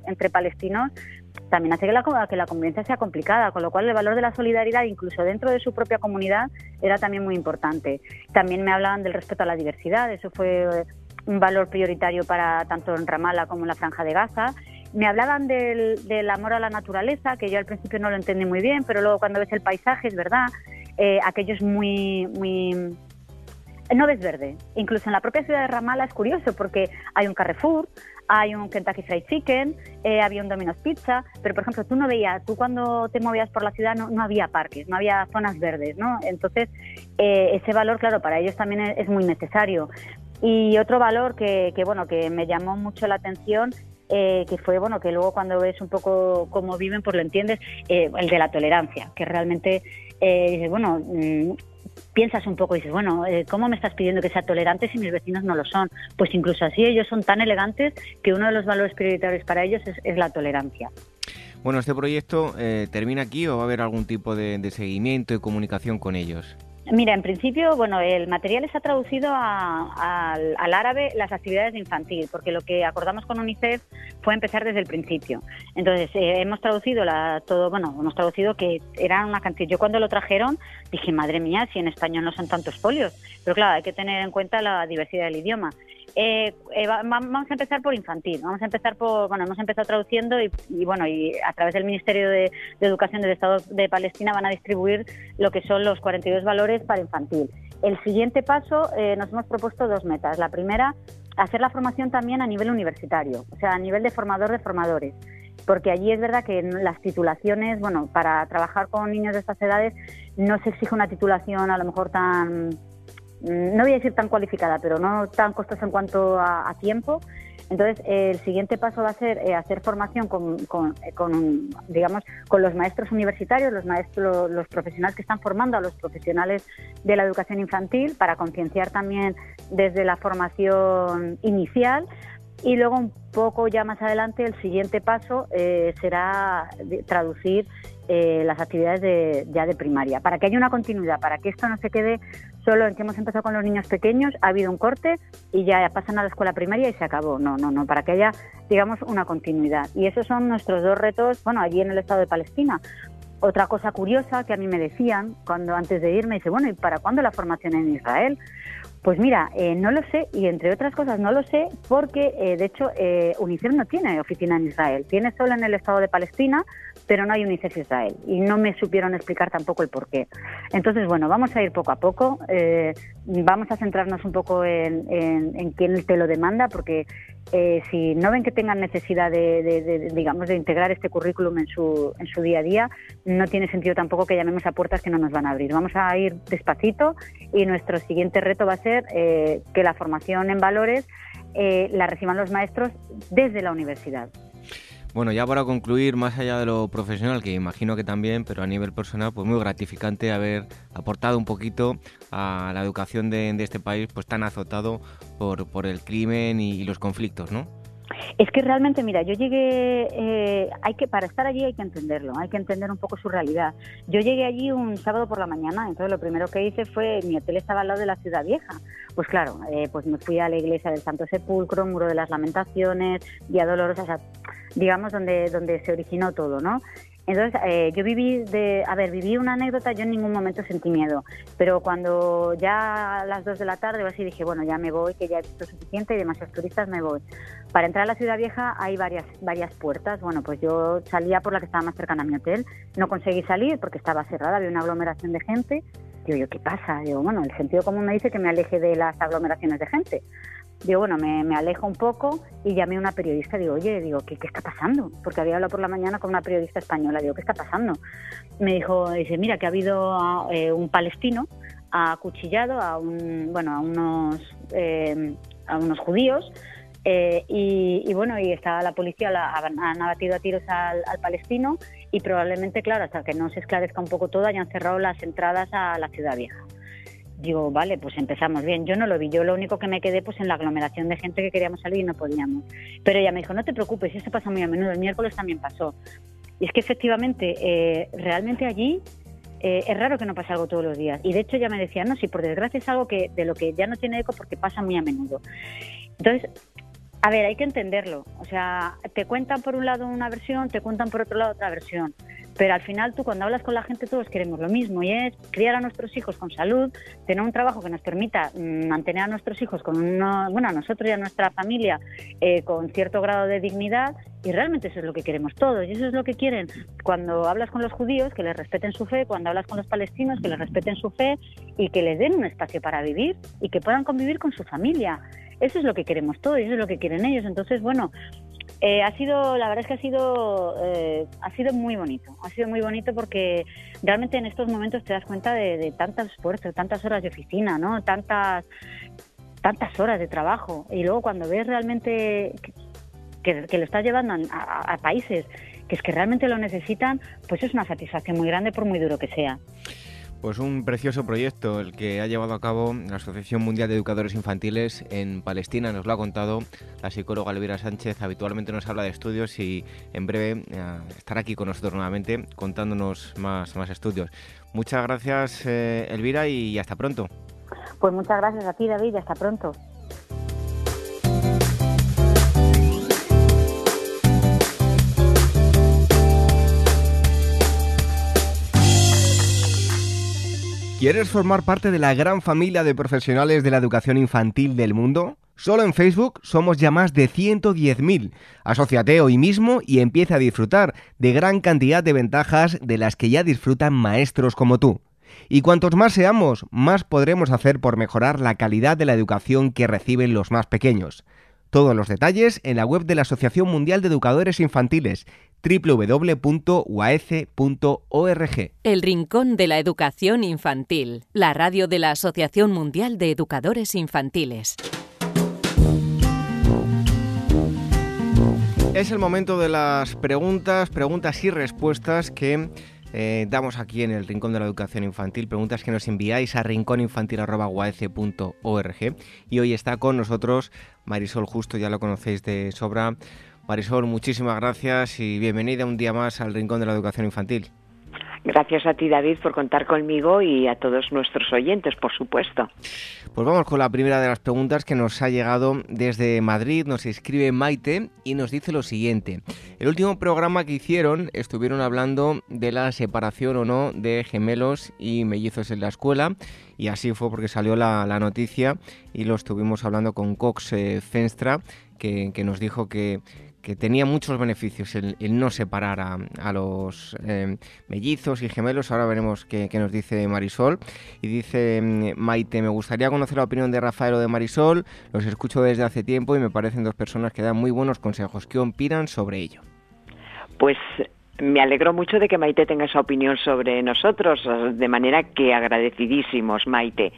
entre palestinos también hace que la, que la convivencia sea complicada, con lo cual el valor de la solidaridad, incluso dentro de su propia comunidad, era también muy importante. También me hablaban del respeto a la diversidad, eso fue un valor prioritario para tanto en Ramallah como en la Franja de Gaza. Me hablaban del, amor a la naturaleza, que yo al principio no lo entendí muy bien, pero luego cuando ves el paisaje es verdad, eh, aquello es muy no ves verde. Incluso en la propia ciudad de Ramallah es curioso porque hay un Carrefour, hay un Kentucky Fried Chicken, eh, había un Domino's Pizza, pero por ejemplo tú no veías, tú cuando te movías por la ciudad no, no había parques, no había zonas verdes, ¿no? Entonces eh, ese valor, claro, para ellos también es, muy necesario. Y otro valor que, bueno, que me llamó mucho la atención eh, que fue bueno que luego cuando ves un poco cómo viven pues lo entiendes el de la tolerancia que realmente eh, bueno mm, piensas un poco y dices, bueno, eh, ¿cómo me estás pidiendo que sea tolerante si mis vecinos no lo son? Pues incluso así ellos son tan elegantes que uno de los valores prioritarios para ellos es, la tolerancia. Bueno, ¿este proyecto eh, termina aquí o va a haber algún tipo de seguimiento y comunicación con ellos? Mira, en principio, bueno, el material está traducido al, árabe las actividades de infantil, porque lo que acordamos con UNICEF fue empezar desde el principio. Entonces, eh, hemos traducido la, todo, bueno, hemos traducido que eran una cantidad. Yo cuando lo trajeron dije, madre mía, si en español no son tantos folios. Pero claro, hay que tener en cuenta la diversidad del idioma. Eh, eh, vamos a empezar por infantil. Vamos a empezar por, bueno, hemos empezado traduciendo y, bueno, y a través del Ministerio de, Educación del Estado de Palestina van a distribuir lo que son los 42 valores para infantil. El siguiente paso, eh, nos hemos propuesto dos metas. La primera, hacer la formación también a nivel universitario, o sea, a nivel de formador de formadores porque allí es verdad que las titulaciones, bueno, para trabajar con niños de estas edades no se exige una titulación a lo mejor tan no voy a decir tan cualificada, pero no tan costosa en cuanto a, tiempo. Entonces, el siguiente paso va a ser eh, hacer formación con, digamos, con los maestros universitarios, los maestros, los profesionales que están formando a los profesionales de la educación infantil para concienciar también desde la formación inicial y luego un poco ya más adelante el siguiente paso eh, será traducir eh, las actividades de, ya de primaria, para que haya una continuidad, para que esto no se quede solo en que hemos empezado con los niños pequeños, ha habido un corte y ya pasan a la escuela primaria y se acabó. No, no, no, para que haya, digamos, una continuidad. Y esos son nuestros dos retos, bueno, allí en el Estado de Palestina. Otra cosa curiosa que a mí me decían cuando antes de irme, dice, bueno, ¿y para cuándo la formación en Israel? Pues mira, eh, no lo sé y entre otras cosas no lo sé porque eh, de hecho eh, UNICEF no tiene oficina en Israel, tiene solo en el Estado de Palestina, pero no hay UNICEF Israel y no me supieron explicar tampoco el por qué. Entonces, bueno, vamos a ir poco a poco, vamos a centrarnos un poco en, quién te lo demanda porque si no ven que tengan necesidad de, digamos, de integrar este currículum en su, en su día a día, no tiene sentido tampoco que llamemos a puertas que no nos van a abrir. Vamos a ir despacito y nuestro siguiente reto va a ser eh, que la formación en valores eh, la reciban los maestros desde la universidad. Bueno, ya para concluir, más allá de lo profesional, que imagino que también, pero a nivel personal, pues muy gratificante haber aportado un poquito a la educación de, este país, pues tan azotado por, por el crimen y los conflictos, ¿no? Es que realmente, mira, yo llegué, eh, hay que para estar allí hay que entenderlo, hay que entender un poco su realidad. Yo llegué allí un sábado por la mañana, entonces lo primero que hice fue, mi hotel estaba al lado de la ciudad vieja. Pues claro, eh, pues me fui a la iglesia del Santo Sepulcro, Muro de las Lamentaciones, Vía Dolorosa, o sea, digamos donde, donde se originó todo, ¿no? Entonces, eh, yo viví de, a ver, viví una anécdota, yo en ningún momento sentí miedo, pero cuando ya a las 2 de la tarde o así dije, bueno, ya me voy, que ya he visto suficiente y demasiados turistas, me voy. Para entrar a la ciudad vieja hay varias, varias puertas, bueno, pues yo salía por la que estaba más cercana a mi hotel, no conseguí salir porque estaba cerrada, había una aglomeración de gente, digo yo, ¿qué pasa? Digo, bueno, el sentido común me dice que me aleje de las aglomeraciones de gente. Digo, bueno, me, alejo un poco y llamé a una periodista. Digo, oye, digo, ¿qué, ¿qué, está pasando? Porque había hablado por la mañana con una periodista española. Digo, ¿qué está pasando? Me dijo, dice, mira, que ha habido eh, un palestino acuchillado a un, bueno, a unos, eh, a unos judíos. Eh, y, bueno, y está la policía, la, han abatido a tiros al, al, palestino y probablemente, claro, hasta que no se esclarezca un poco todo, hayan cerrado las entradas a la ciudad vieja digo, vale, pues empezamos bien. Yo no lo vi, yo lo único que me quedé pues en la aglomeración de gente que queríamos salir y no podíamos. Pero ella me dijo, no te preocupes, eso pasa muy a menudo, el miércoles también pasó. Y es que efectivamente, eh, realmente allí eh, es raro que no pase algo todos los días. Y de hecho ya me decía, no, si por desgracia es algo que de lo que ya no tiene eco porque pasa muy a menudo. Entonces, a ver, hay que entenderlo. O sea, te cuentan por un lado una versión, te cuentan por otro lado otra versión. Pero al final tú cuando hablas con la gente todos queremos lo mismo y es criar a nuestros hijos con salud, tener un trabajo que nos permita mm, mantener a nuestros hijos con uno, bueno, a nosotros y a nuestra familia eh, con cierto grado de dignidad y realmente eso es lo que queremos todos y eso es lo que quieren cuando hablas con los judíos que les respeten su fe, cuando hablas con los palestinos que les respeten su fe y que les den un espacio para vivir y que puedan convivir con su familia. Eso es lo que queremos todos eso es lo que quieren ellos. Entonces, bueno, eh, ha sido, la verdad es que ha sido, eh, ha sido muy bonito. Ha sido muy bonito porque realmente en estos momentos te das cuenta de, de tantos esfuerzos, tantas horas de oficina, ¿no? Tantas, tantas horas de trabajo. Y luego cuando ves realmente que, lo estás llevando a, a países que es que realmente lo necesitan, pues es una satisfacción muy grande por muy duro que sea. Pues un precioso proyecto el que ha llevado a cabo la Asociación Mundial de Educadores Infantiles en Palestina. Nos lo ha contado la psicóloga Elvira Sánchez. Habitualmente nos habla de estudios y en breve eh, estará aquí con nosotros nuevamente contándonos más, más estudios. Muchas gracias eh, Elvira y hasta pronto. Pues muchas gracias a ti David y hasta pronto. ¿Quieres formar parte de la gran familia de profesionales de la educación infantil del mundo? Solo en Facebook somos ya más de 110.000. Asociate hoy mismo y empieza a disfrutar de gran cantidad de ventajas de las que ya disfrutan maestros como tú. Y cuantos más seamos, más podremos hacer por mejorar la calidad de la educación que reciben los más pequeños. Todos los detalles en la web de la Asociación Mundial de Educadores Infantiles www.uaece.org. El Rincón de la Educación Infantil, la radio de la Asociación Mundial de Educadores Infantiles. Es el momento de las preguntas, preguntas y respuestas que eh, damos aquí en el Rincón de la Educación Infantil, preguntas que nos enviáis a rincóninfantil.org y hoy está con nosotros Marisol Justo, ya lo conocéis de sobra. Marisol, muchísimas gracias y bienvenida un día más al Rincón de la Educación Infantil. Gracias a ti, David, por contar conmigo y a todos nuestros oyentes, por supuesto. Pues vamos con la primera de las preguntas que nos ha llegado desde Madrid. Nos escribe Maite y nos dice lo siguiente. El último programa que hicieron estuvieron hablando de la separación o no de gemelos y mellizos en la escuela y así fue porque salió la, noticia y lo estuvimos hablando con Cox eh, Fenstra que, que nos dijo que que tenía muchos beneficios el, no separar a, los eh, mellizos y gemelos. Ahora veremos qué, nos dice Marisol. Y dice mm, Maite, me gustaría conocer la opinión de Rafael o de Marisol. Los escucho desde hace tiempo y me parecen dos personas que dan muy buenos consejos. ¿Qué opinan sobre ello? Pues me alegro mucho de que Maite tenga esa opinión sobre nosotros, de manera que agradecidísimos, Maite.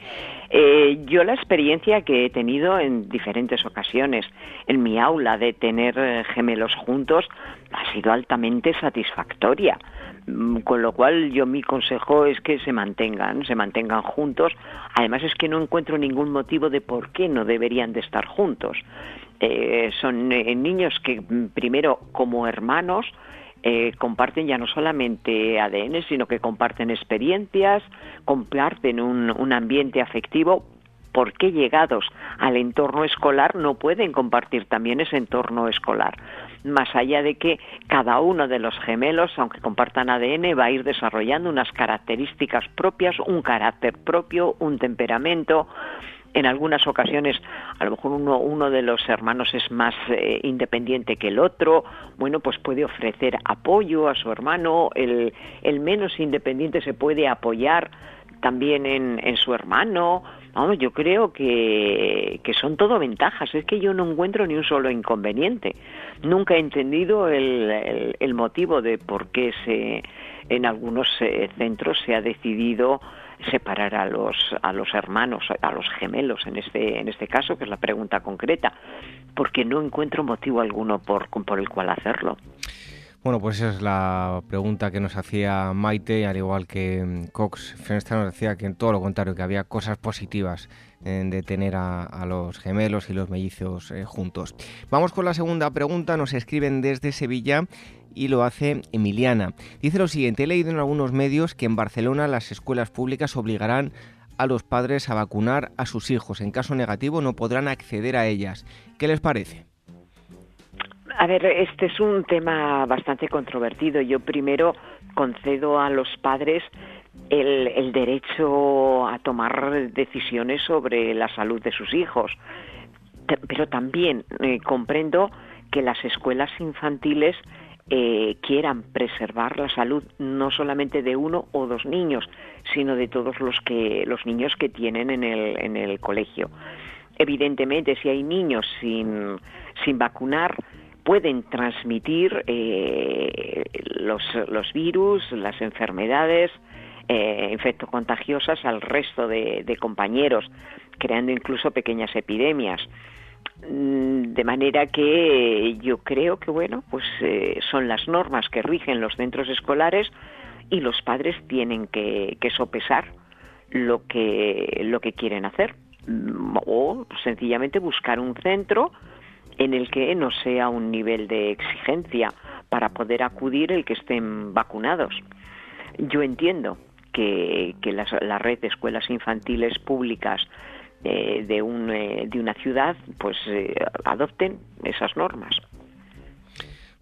Eh, yo la experiencia que he tenido en diferentes ocasiones en mi aula de tener eh, gemelos juntos ha sido altamente satisfactoria. Mm, con lo cual yo mi consejo es que se mantengan, se mantengan juntos. Además es que no encuentro ningún motivo de por qué no deberían de estar juntos. Eh, son niños que mm, primero como hermanos eh, comparten ya no solamente ADN, sino que comparten experiencias, comparten un, un ambiente afectivo ¿por qué llegados al entorno escolar no pueden compartir también ese entorno escolar? Más allá de que cada uno de los gemelos, aunque compartan ADN, va a ir desarrollando unas características propias, un carácter propio, un temperamento, en algunas ocasiones a lo mejor uno, uno de los hermanos es más eh, independiente que el otro, bueno, pues puede ofrecer apoyo a su hermano, el, el menos independiente se puede apoyar también en, su hermano. Vamos, yo creo que, son todo ventajas, es que yo no encuentro ni un solo inconveniente. Nunca he entendido el, el, motivo de por qué se, en algunos eh, centros se ha decidido separar a los a los hermanos, a los gemelos en este en este caso, que es la pregunta concreta, porque no encuentro motivo alguno por por el cual hacerlo. Bueno, pues esa es la pregunta que nos hacía Maite, al igual que mm, Cox Fenster nos decía que en todo lo contrario, que había cosas positivas de tener a, los gemelos y los mellizos eh, juntos. Vamos con la segunda pregunta, nos escriben desde Sevilla y lo hace Emiliana. Dice lo siguiente, he leído en algunos medios que en Barcelona las escuelas públicas obligarán a los padres a vacunar a sus hijos. En caso negativo no podrán acceder a ellas. ¿Qué les parece? A ver, este es un tema bastante controvertido. Yo primero concedo a los padres el, derecho a tomar decisiones sobre la salud de sus hijos, pero también eh, comprendo que las escuelas infantiles eh, quieran preservar la salud no solamente de uno o dos niños, sino de todos los que los niños que tienen en el, en el colegio. Evidentemente, si hay niños sin, sin vacunar, pueden transmitir eh, los, los, virus, las enfermedades eh, infectocontagiosas al resto de, compañeros, creando incluso pequeñas epidemias. Mm, de manera que yo creo que bueno, pues eh, son las normas que rigen los centros escolares y los padres tienen que, que sopesar lo que lo que quieren hacer mm, o sencillamente buscar un centro en el que no sea un nivel de exigencia para poder acudir el que estén vacunados. Yo entiendo que, la, red de escuelas infantiles públicas de, un, eh, de una ciudad pues eh, adopten esas normas.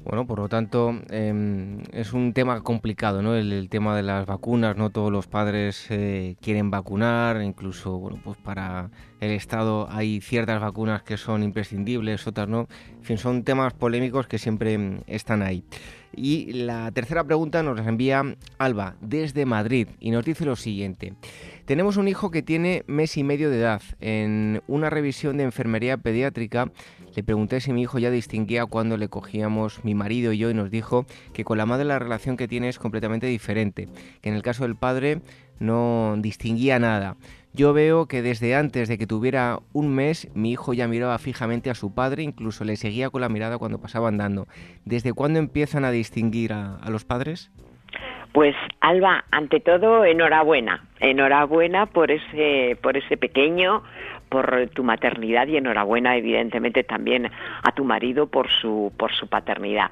Bueno, por lo tanto, em, es un tema complicado, ¿no? El, tema de las vacunas, no todos los padres eh, quieren vacunar, incluso, bueno, pues para el Estado hay ciertas vacunas que son imprescindibles, otras no. En fin, son temas polémicos que siempre em, están ahí. Y la tercera pregunta nos la envía Alba desde Madrid y nos dice lo siguiente. Tenemos un hijo que tiene mes y medio de edad. En una revisión de enfermería pediátrica le pregunté si mi hijo ya distinguía cuando le cogíamos mi marido y yo y nos dijo que con la madre la relación que tiene es completamente diferente, que en el caso del padre no distinguía nada. Yo veo que desde antes de que tuviera un mes mi hijo ya miraba fijamente a su padre, incluso le seguía con la mirada cuando pasaba andando. ¿Desde cuándo empiezan a distinguir a, los padres? Pues Alba, ante todo, enhorabuena, enhorabuena por ese, por ese pequeño, por tu maternidad y enhorabuena evidentemente también a tu marido por su por su paternidad.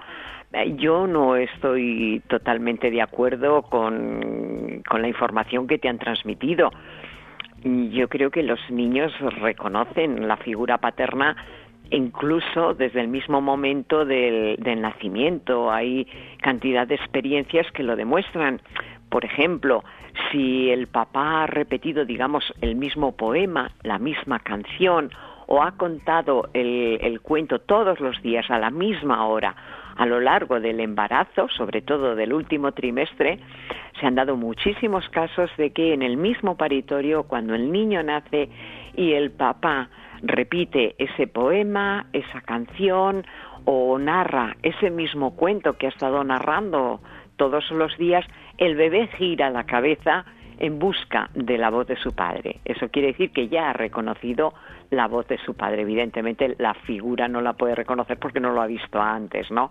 Eh, yo no estoy totalmente de acuerdo con, con la información que te han transmitido. Yo creo que los niños reconocen la figura paterna incluso desde el mismo momento del, del, nacimiento. Hay cantidad de experiencias que lo demuestran. Por ejemplo, si el papá ha repetido, digamos, el mismo poema, la misma canción, o ha contado el, cuento todos los días a la misma hora a lo largo del embarazo, sobre todo del último trimestre, se han dado muchísimos casos de que en el mismo paritorio, cuando el niño nace y el papá repite ese poema, esa canción o narra ese mismo cuento que ha estado narrando todos los días, el bebé gira la cabeza en busca de la voz de su padre. Eso quiere decir que ya ha reconocido la voz de su padre. Evidentemente la figura no la puede reconocer porque no lo ha visto antes, ¿no?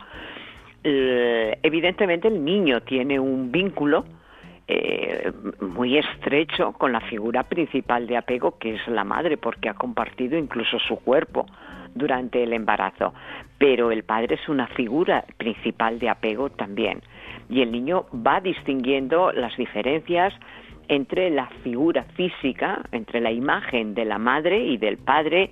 evidentemente el niño tiene un vínculo eh, muy estrecho con la figura principal de apego que es la madre porque ha compartido incluso su cuerpo durante el embarazo. Pero el padre es una figura principal de apego también y el niño va distinguiendo las diferencias entre la figura física, entre la imagen de la madre y del padre,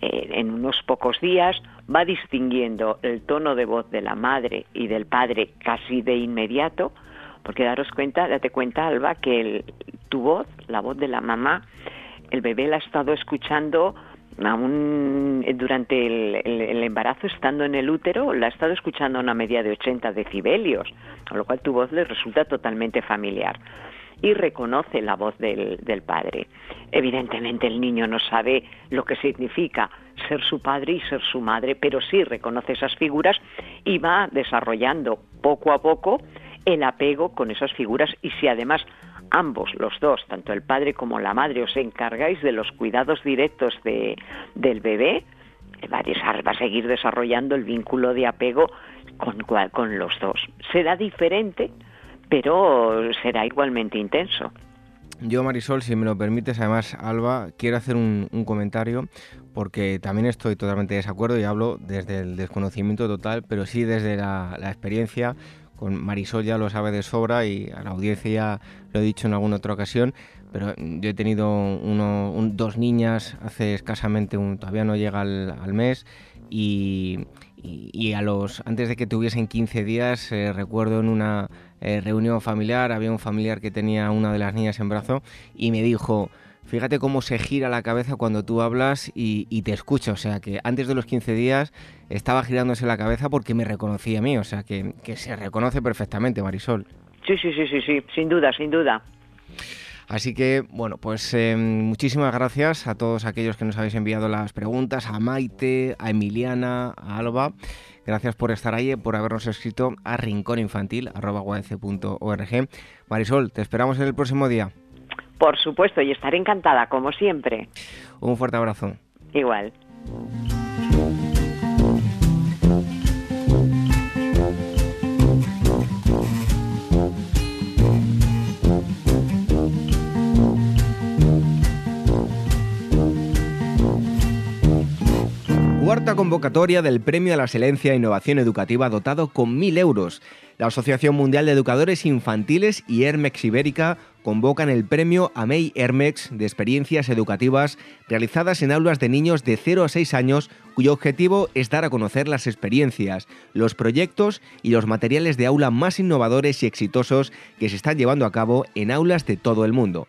eh, en unos pocos días va distinguiendo el tono de voz de la madre y del padre casi de inmediato, porque daros cuenta, date cuenta, Alba, que tu voz, la voz de la mamá, el bebé la ha estado escuchando aún durante el, embarazo, estando en el útero, la ha estado escuchando a una media de 80 decibelios, con lo cual tu voz le resulta totalmente familiar y reconoce la voz del, del, padre. Evidentemente el niño no sabe lo que significa ser su padre y ser su madre, pero sí reconoce esas figuras y va desarrollando poco a poco el apego con esas figuras y si además ambos, los dos, tanto el padre como la madre, os encargáis de los cuidados directos de, del bebé, va a seguir desarrollando el vínculo de apego con, con los dos. Será diferente, pero será igualmente intenso. Yo, Marisol, si me lo permites, además, Alba, quiero hacer un, un, comentario porque también estoy totalmente de desacuerdo y hablo desde el desconocimiento total, pero sí desde la, la experiencia con Marisol ya lo sabe de sobra y a la audiencia ya lo he dicho en alguna otra ocasión, pero yo he tenido uno, dos niñas hace escasamente, un, todavía no llega al, mes y, y, a los antes de que tuviesen 15 días eh, recuerdo en una eh, reunión familiar había un familiar que tenía una de las niñas en brazo y me dijo Fíjate cómo se gira la cabeza cuando tú hablas y, te escucha. O sea, que antes de los 15 días estaba girándose la cabeza porque me reconocía a mí. O sea, que, se reconoce perfectamente, Marisol. Sí, sí, sí, sí, sí, sin duda, sin duda. Así que, bueno, pues em, muchísimas gracias a todos aquellos que nos habéis enviado las preguntas, a Maite, a Emiliana, a Alba. Gracias por estar ahí, por habernos escrito a rincóninfantil.org. Marisol, te esperamos en el próximo día. Por supuesto, y estaré encantada, como siempre. Un fuerte abrazo. Igual. Cuarta convocatoria del Premio a la Excelencia e Innovación Educativa dotado con 1.000 euros. La Asociación Mundial de Educadores Infantiles y Hermex Ibérica convocan el premio AMEI Hermex de experiencias educativas realizadas en aulas de niños de 0 a 6 años cuyo objetivo es dar a conocer las experiencias, los proyectos y los materiales de aula más innovadores y exitosos que se están llevando a cabo en aulas de todo el mundo.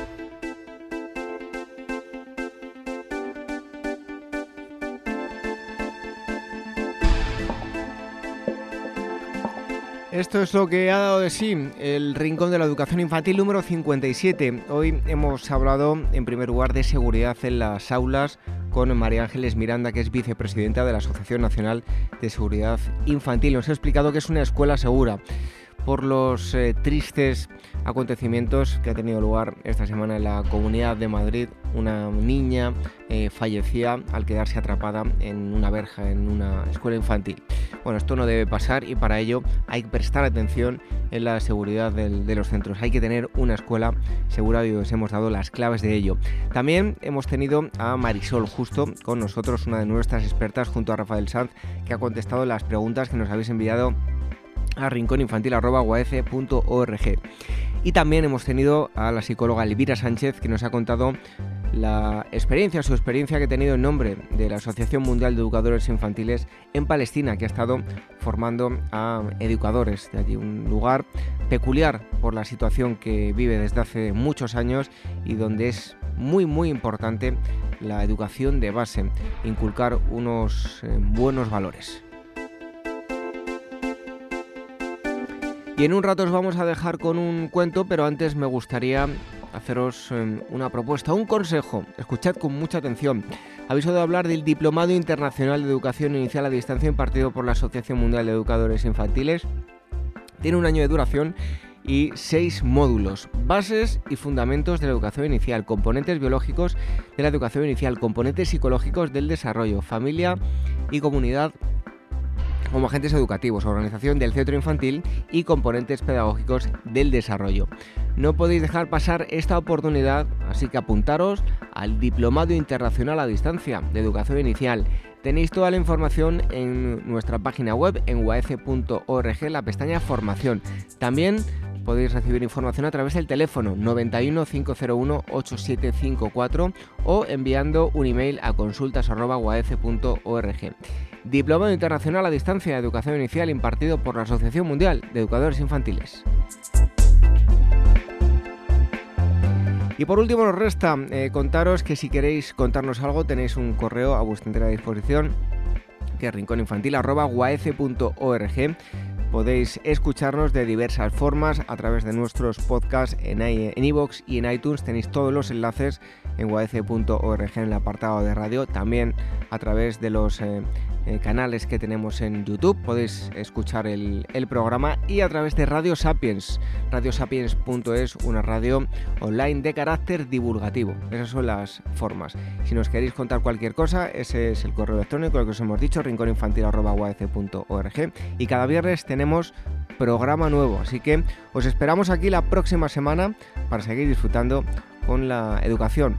Esto es lo que ha dado de sí el Rincón de la Educación Infantil número 57. Hoy hemos hablado en primer lugar de seguridad en las aulas con María Ángeles Miranda, que es vicepresidenta de la Asociación Nacional de Seguridad Infantil. Nos ha explicado que es una escuela segura por los eh, tristes acontecimientos que ha tenido lugar esta semana en la Comunidad de Madrid. Una niña eh, fallecía al quedarse atrapada en una verja en una escuela infantil. Bueno, esto no debe pasar y para ello hay que prestar atención en la seguridad de los centros. Hay que tener una escuela segura y os hemos dado las claves de ello. También hemos tenido a Marisol justo con nosotros, una de nuestras expertas, junto a Rafael Sanz, que ha contestado las preguntas que nos habéis enviado a rincóninfantil.org. Y también hemos tenido a la psicóloga Elvira Sánchez que nos ha contado la experiencia, su experiencia que ha tenido en nombre de la Asociación Mundial de Educadores Infantiles en Palestina, que ha estado formando a educadores de allí, un lugar peculiar por la situación que vive desde hace muchos años y donde es muy muy importante la educación de base, inculcar unos eh, buenos valores. Y en un rato os vamos a dejar con un cuento, pero antes me gustaría haceros em, una propuesta, un consejo. Escuchad con mucha atención. Habéis oído hablar del Diplomado Internacional de Educación Inicial a Distancia impartido por la Asociación Mundial de Educadores Infantiles. Tiene un año de duración y seis módulos, bases y fundamentos de la educación inicial, componentes biológicos de la educación inicial, componentes psicológicos del desarrollo, familia y comunidad como agentes educativos, organización del centro infantil y componentes pedagógicos del desarrollo. No podéis dejar pasar esta oportunidad, así que apuntaros al Diplomado Internacional a Distancia de Educación Inicial. Tenéis toda la información en nuestra página web en uaf.org, la pestaña Formación. También podéis recibir información a través del teléfono 91 501 8754 o enviando un email a consultas.uaf.org. Diplomado Internacional a Distancia de Educación Inicial impartido por la Asociación Mundial de Educadores Infantiles. Y por último nos resta eh, contaros que si queréis contarnos algo tenéis un correo a vuestra entera disposición que es rincóninfantil.org Podéis escucharnos de diversas formas a través de nuestros podcasts en iVoox y en iTunes. Tenéis todos los enlaces en uac.org en el apartado de radio. También a través de los eh, eh, canales que tenemos en YouTube. Podéis escuchar el, programa y a través de Radio Sapiens. Radiosapiens.es, una radio online de carácter divulgativo. Esas son las formas. Si nos queréis contar cualquier cosa, ese es el correo electrónico que os hemos dicho, rincóninfantil.org. Y cada viernes tenemos programa nuevo. Así que os esperamos aquí la próxima semana para seguir disfrutando con la educación.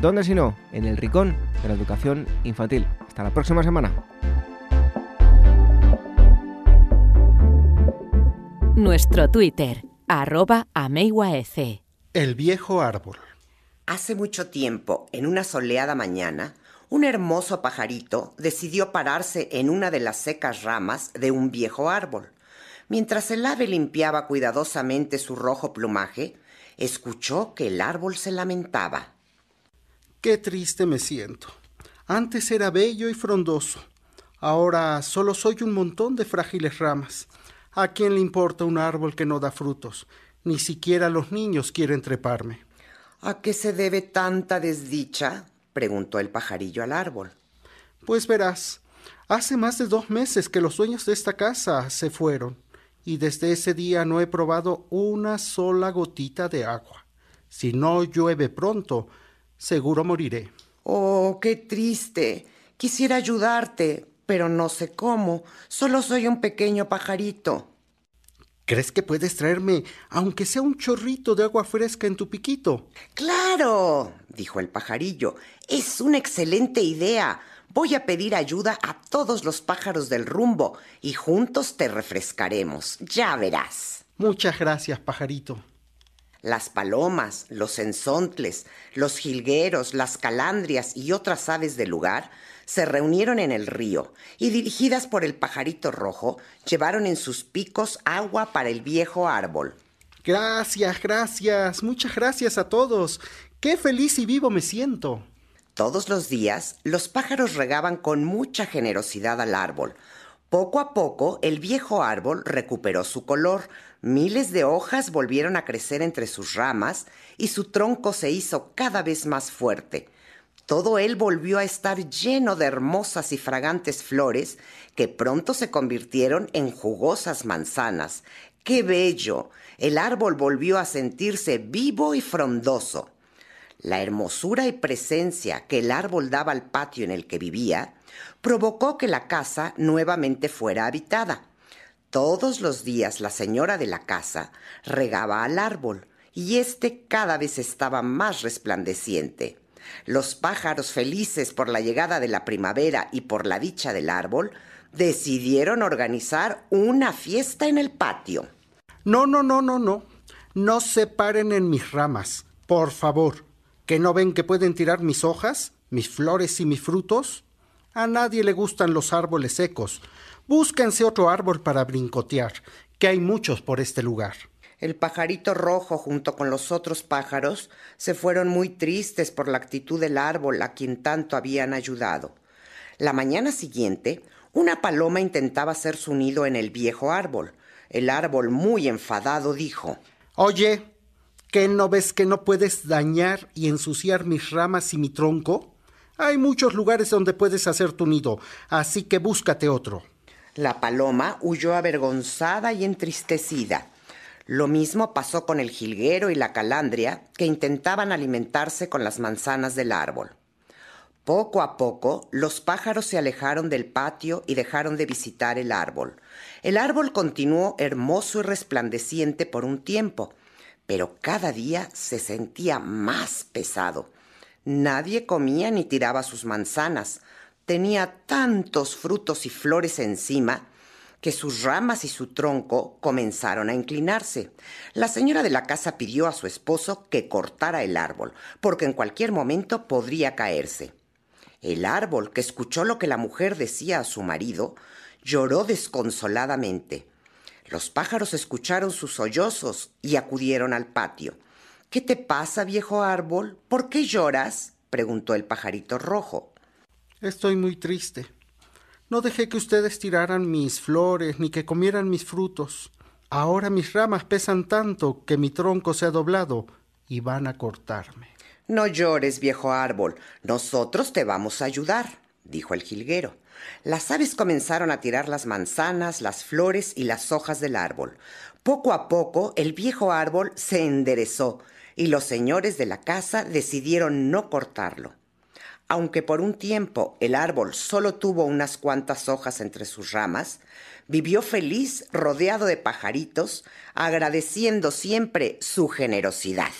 ¿Dónde si no? En el rincón de la educación infantil. Hasta la próxima semana. Nuestro Twitter, arroba El viejo árbol. Hace mucho tiempo, en una soleada mañana, un hermoso pajarito decidió pararse en una de las secas ramas de un viejo árbol. Mientras el ave limpiaba cuidadosamente su rojo plumaje, escuchó que el árbol se lamentaba. Qué triste me siento. Antes era bello y frondoso. Ahora solo soy un montón de frágiles ramas. ¿A quién le importa un árbol que no da frutos? Ni siquiera los niños quieren treparme. ¿A qué se debe tanta desdicha? preguntó el pajarillo al árbol. Pues verás, hace más de dos meses que los dueños de esta casa se fueron, y desde ese día no he probado una sola gotita de agua. Si no llueve pronto, seguro moriré. Oh, qué triste. Quisiera ayudarte, pero no sé cómo. Solo soy un pequeño pajarito. ¿Crees que puedes traerme, aunque sea un chorrito de agua fresca en tu piquito? Claro, dijo el pajarillo. Es una excelente idea. Voy a pedir ayuda a todos los pájaros del rumbo y juntos te refrescaremos. Ya verás. Muchas gracias, pajarito. Las palomas, los enzontles, los jilgueros, las calandrias y otras aves del lugar se reunieron en el río y dirigidas por el pajarito rojo, llevaron en sus picos agua para el viejo árbol. Gracias, gracias, muchas gracias a todos. Qué feliz y vivo me siento. Todos los días los pájaros regaban con mucha generosidad al árbol. Poco a poco el viejo árbol recuperó su color, miles de hojas volvieron a crecer entre sus ramas y su tronco se hizo cada vez más fuerte. Todo él volvió a estar lleno de hermosas y fragantes flores que pronto se convirtieron en jugosas manzanas. ¡Qué bello! El árbol volvió a sentirse vivo y frondoso. La hermosura y presencia que el árbol daba al patio en el que vivía provocó que la casa nuevamente fuera habitada. Todos los días la señora de la casa regaba al árbol y éste cada vez estaba más resplandeciente. Los pájaros felices por la llegada de la primavera y por la dicha del árbol decidieron organizar una fiesta en el patio. No, no, no, no, no. No se paren en mis ramas, por favor. ¿Que no ven que pueden tirar mis hojas, mis flores y mis frutos? A nadie le gustan los árboles secos. Búsquense otro árbol para brincotear, que hay muchos por este lugar. El pajarito rojo junto con los otros pájaros se fueron muy tristes por la actitud del árbol a quien tanto habían ayudado. La mañana siguiente, una paloma intentaba hacer su nido en el viejo árbol. El árbol, muy enfadado, dijo Oye, ¿qué no ves que no puedes dañar y ensuciar mis ramas y mi tronco? Hay muchos lugares donde puedes hacer tu nido, así que búscate otro. La paloma huyó avergonzada y entristecida. Lo mismo pasó con el jilguero y la calandria, que intentaban alimentarse con las manzanas del árbol. Poco a poco, los pájaros se alejaron del patio y dejaron de visitar el árbol. El árbol continuó hermoso y resplandeciente por un tiempo, pero cada día se sentía más pesado. Nadie comía ni tiraba sus manzanas. Tenía tantos frutos y flores encima que sus ramas y su tronco comenzaron a inclinarse. La señora de la casa pidió a su esposo que cortara el árbol, porque en cualquier momento podría caerse. El árbol, que escuchó lo que la mujer decía a su marido, lloró desconsoladamente. Los pájaros escucharon sus sollozos y acudieron al patio. ¿Qué te pasa, viejo árbol? ¿Por qué lloras? preguntó el pajarito rojo. Estoy muy triste. No dejé que ustedes tiraran mis flores ni que comieran mis frutos. Ahora mis ramas pesan tanto que mi tronco se ha doblado y van a cortarme. No llores, viejo árbol. Nosotros te vamos a ayudar, dijo el jilguero. Las aves comenzaron a tirar las manzanas, las flores y las hojas del árbol. Poco a poco el viejo árbol se enderezó y los señores de la casa decidieron no cortarlo. Aunque por un tiempo el árbol solo tuvo unas cuantas hojas entre sus ramas, vivió feliz rodeado de pajaritos, agradeciendo siempre su generosidad.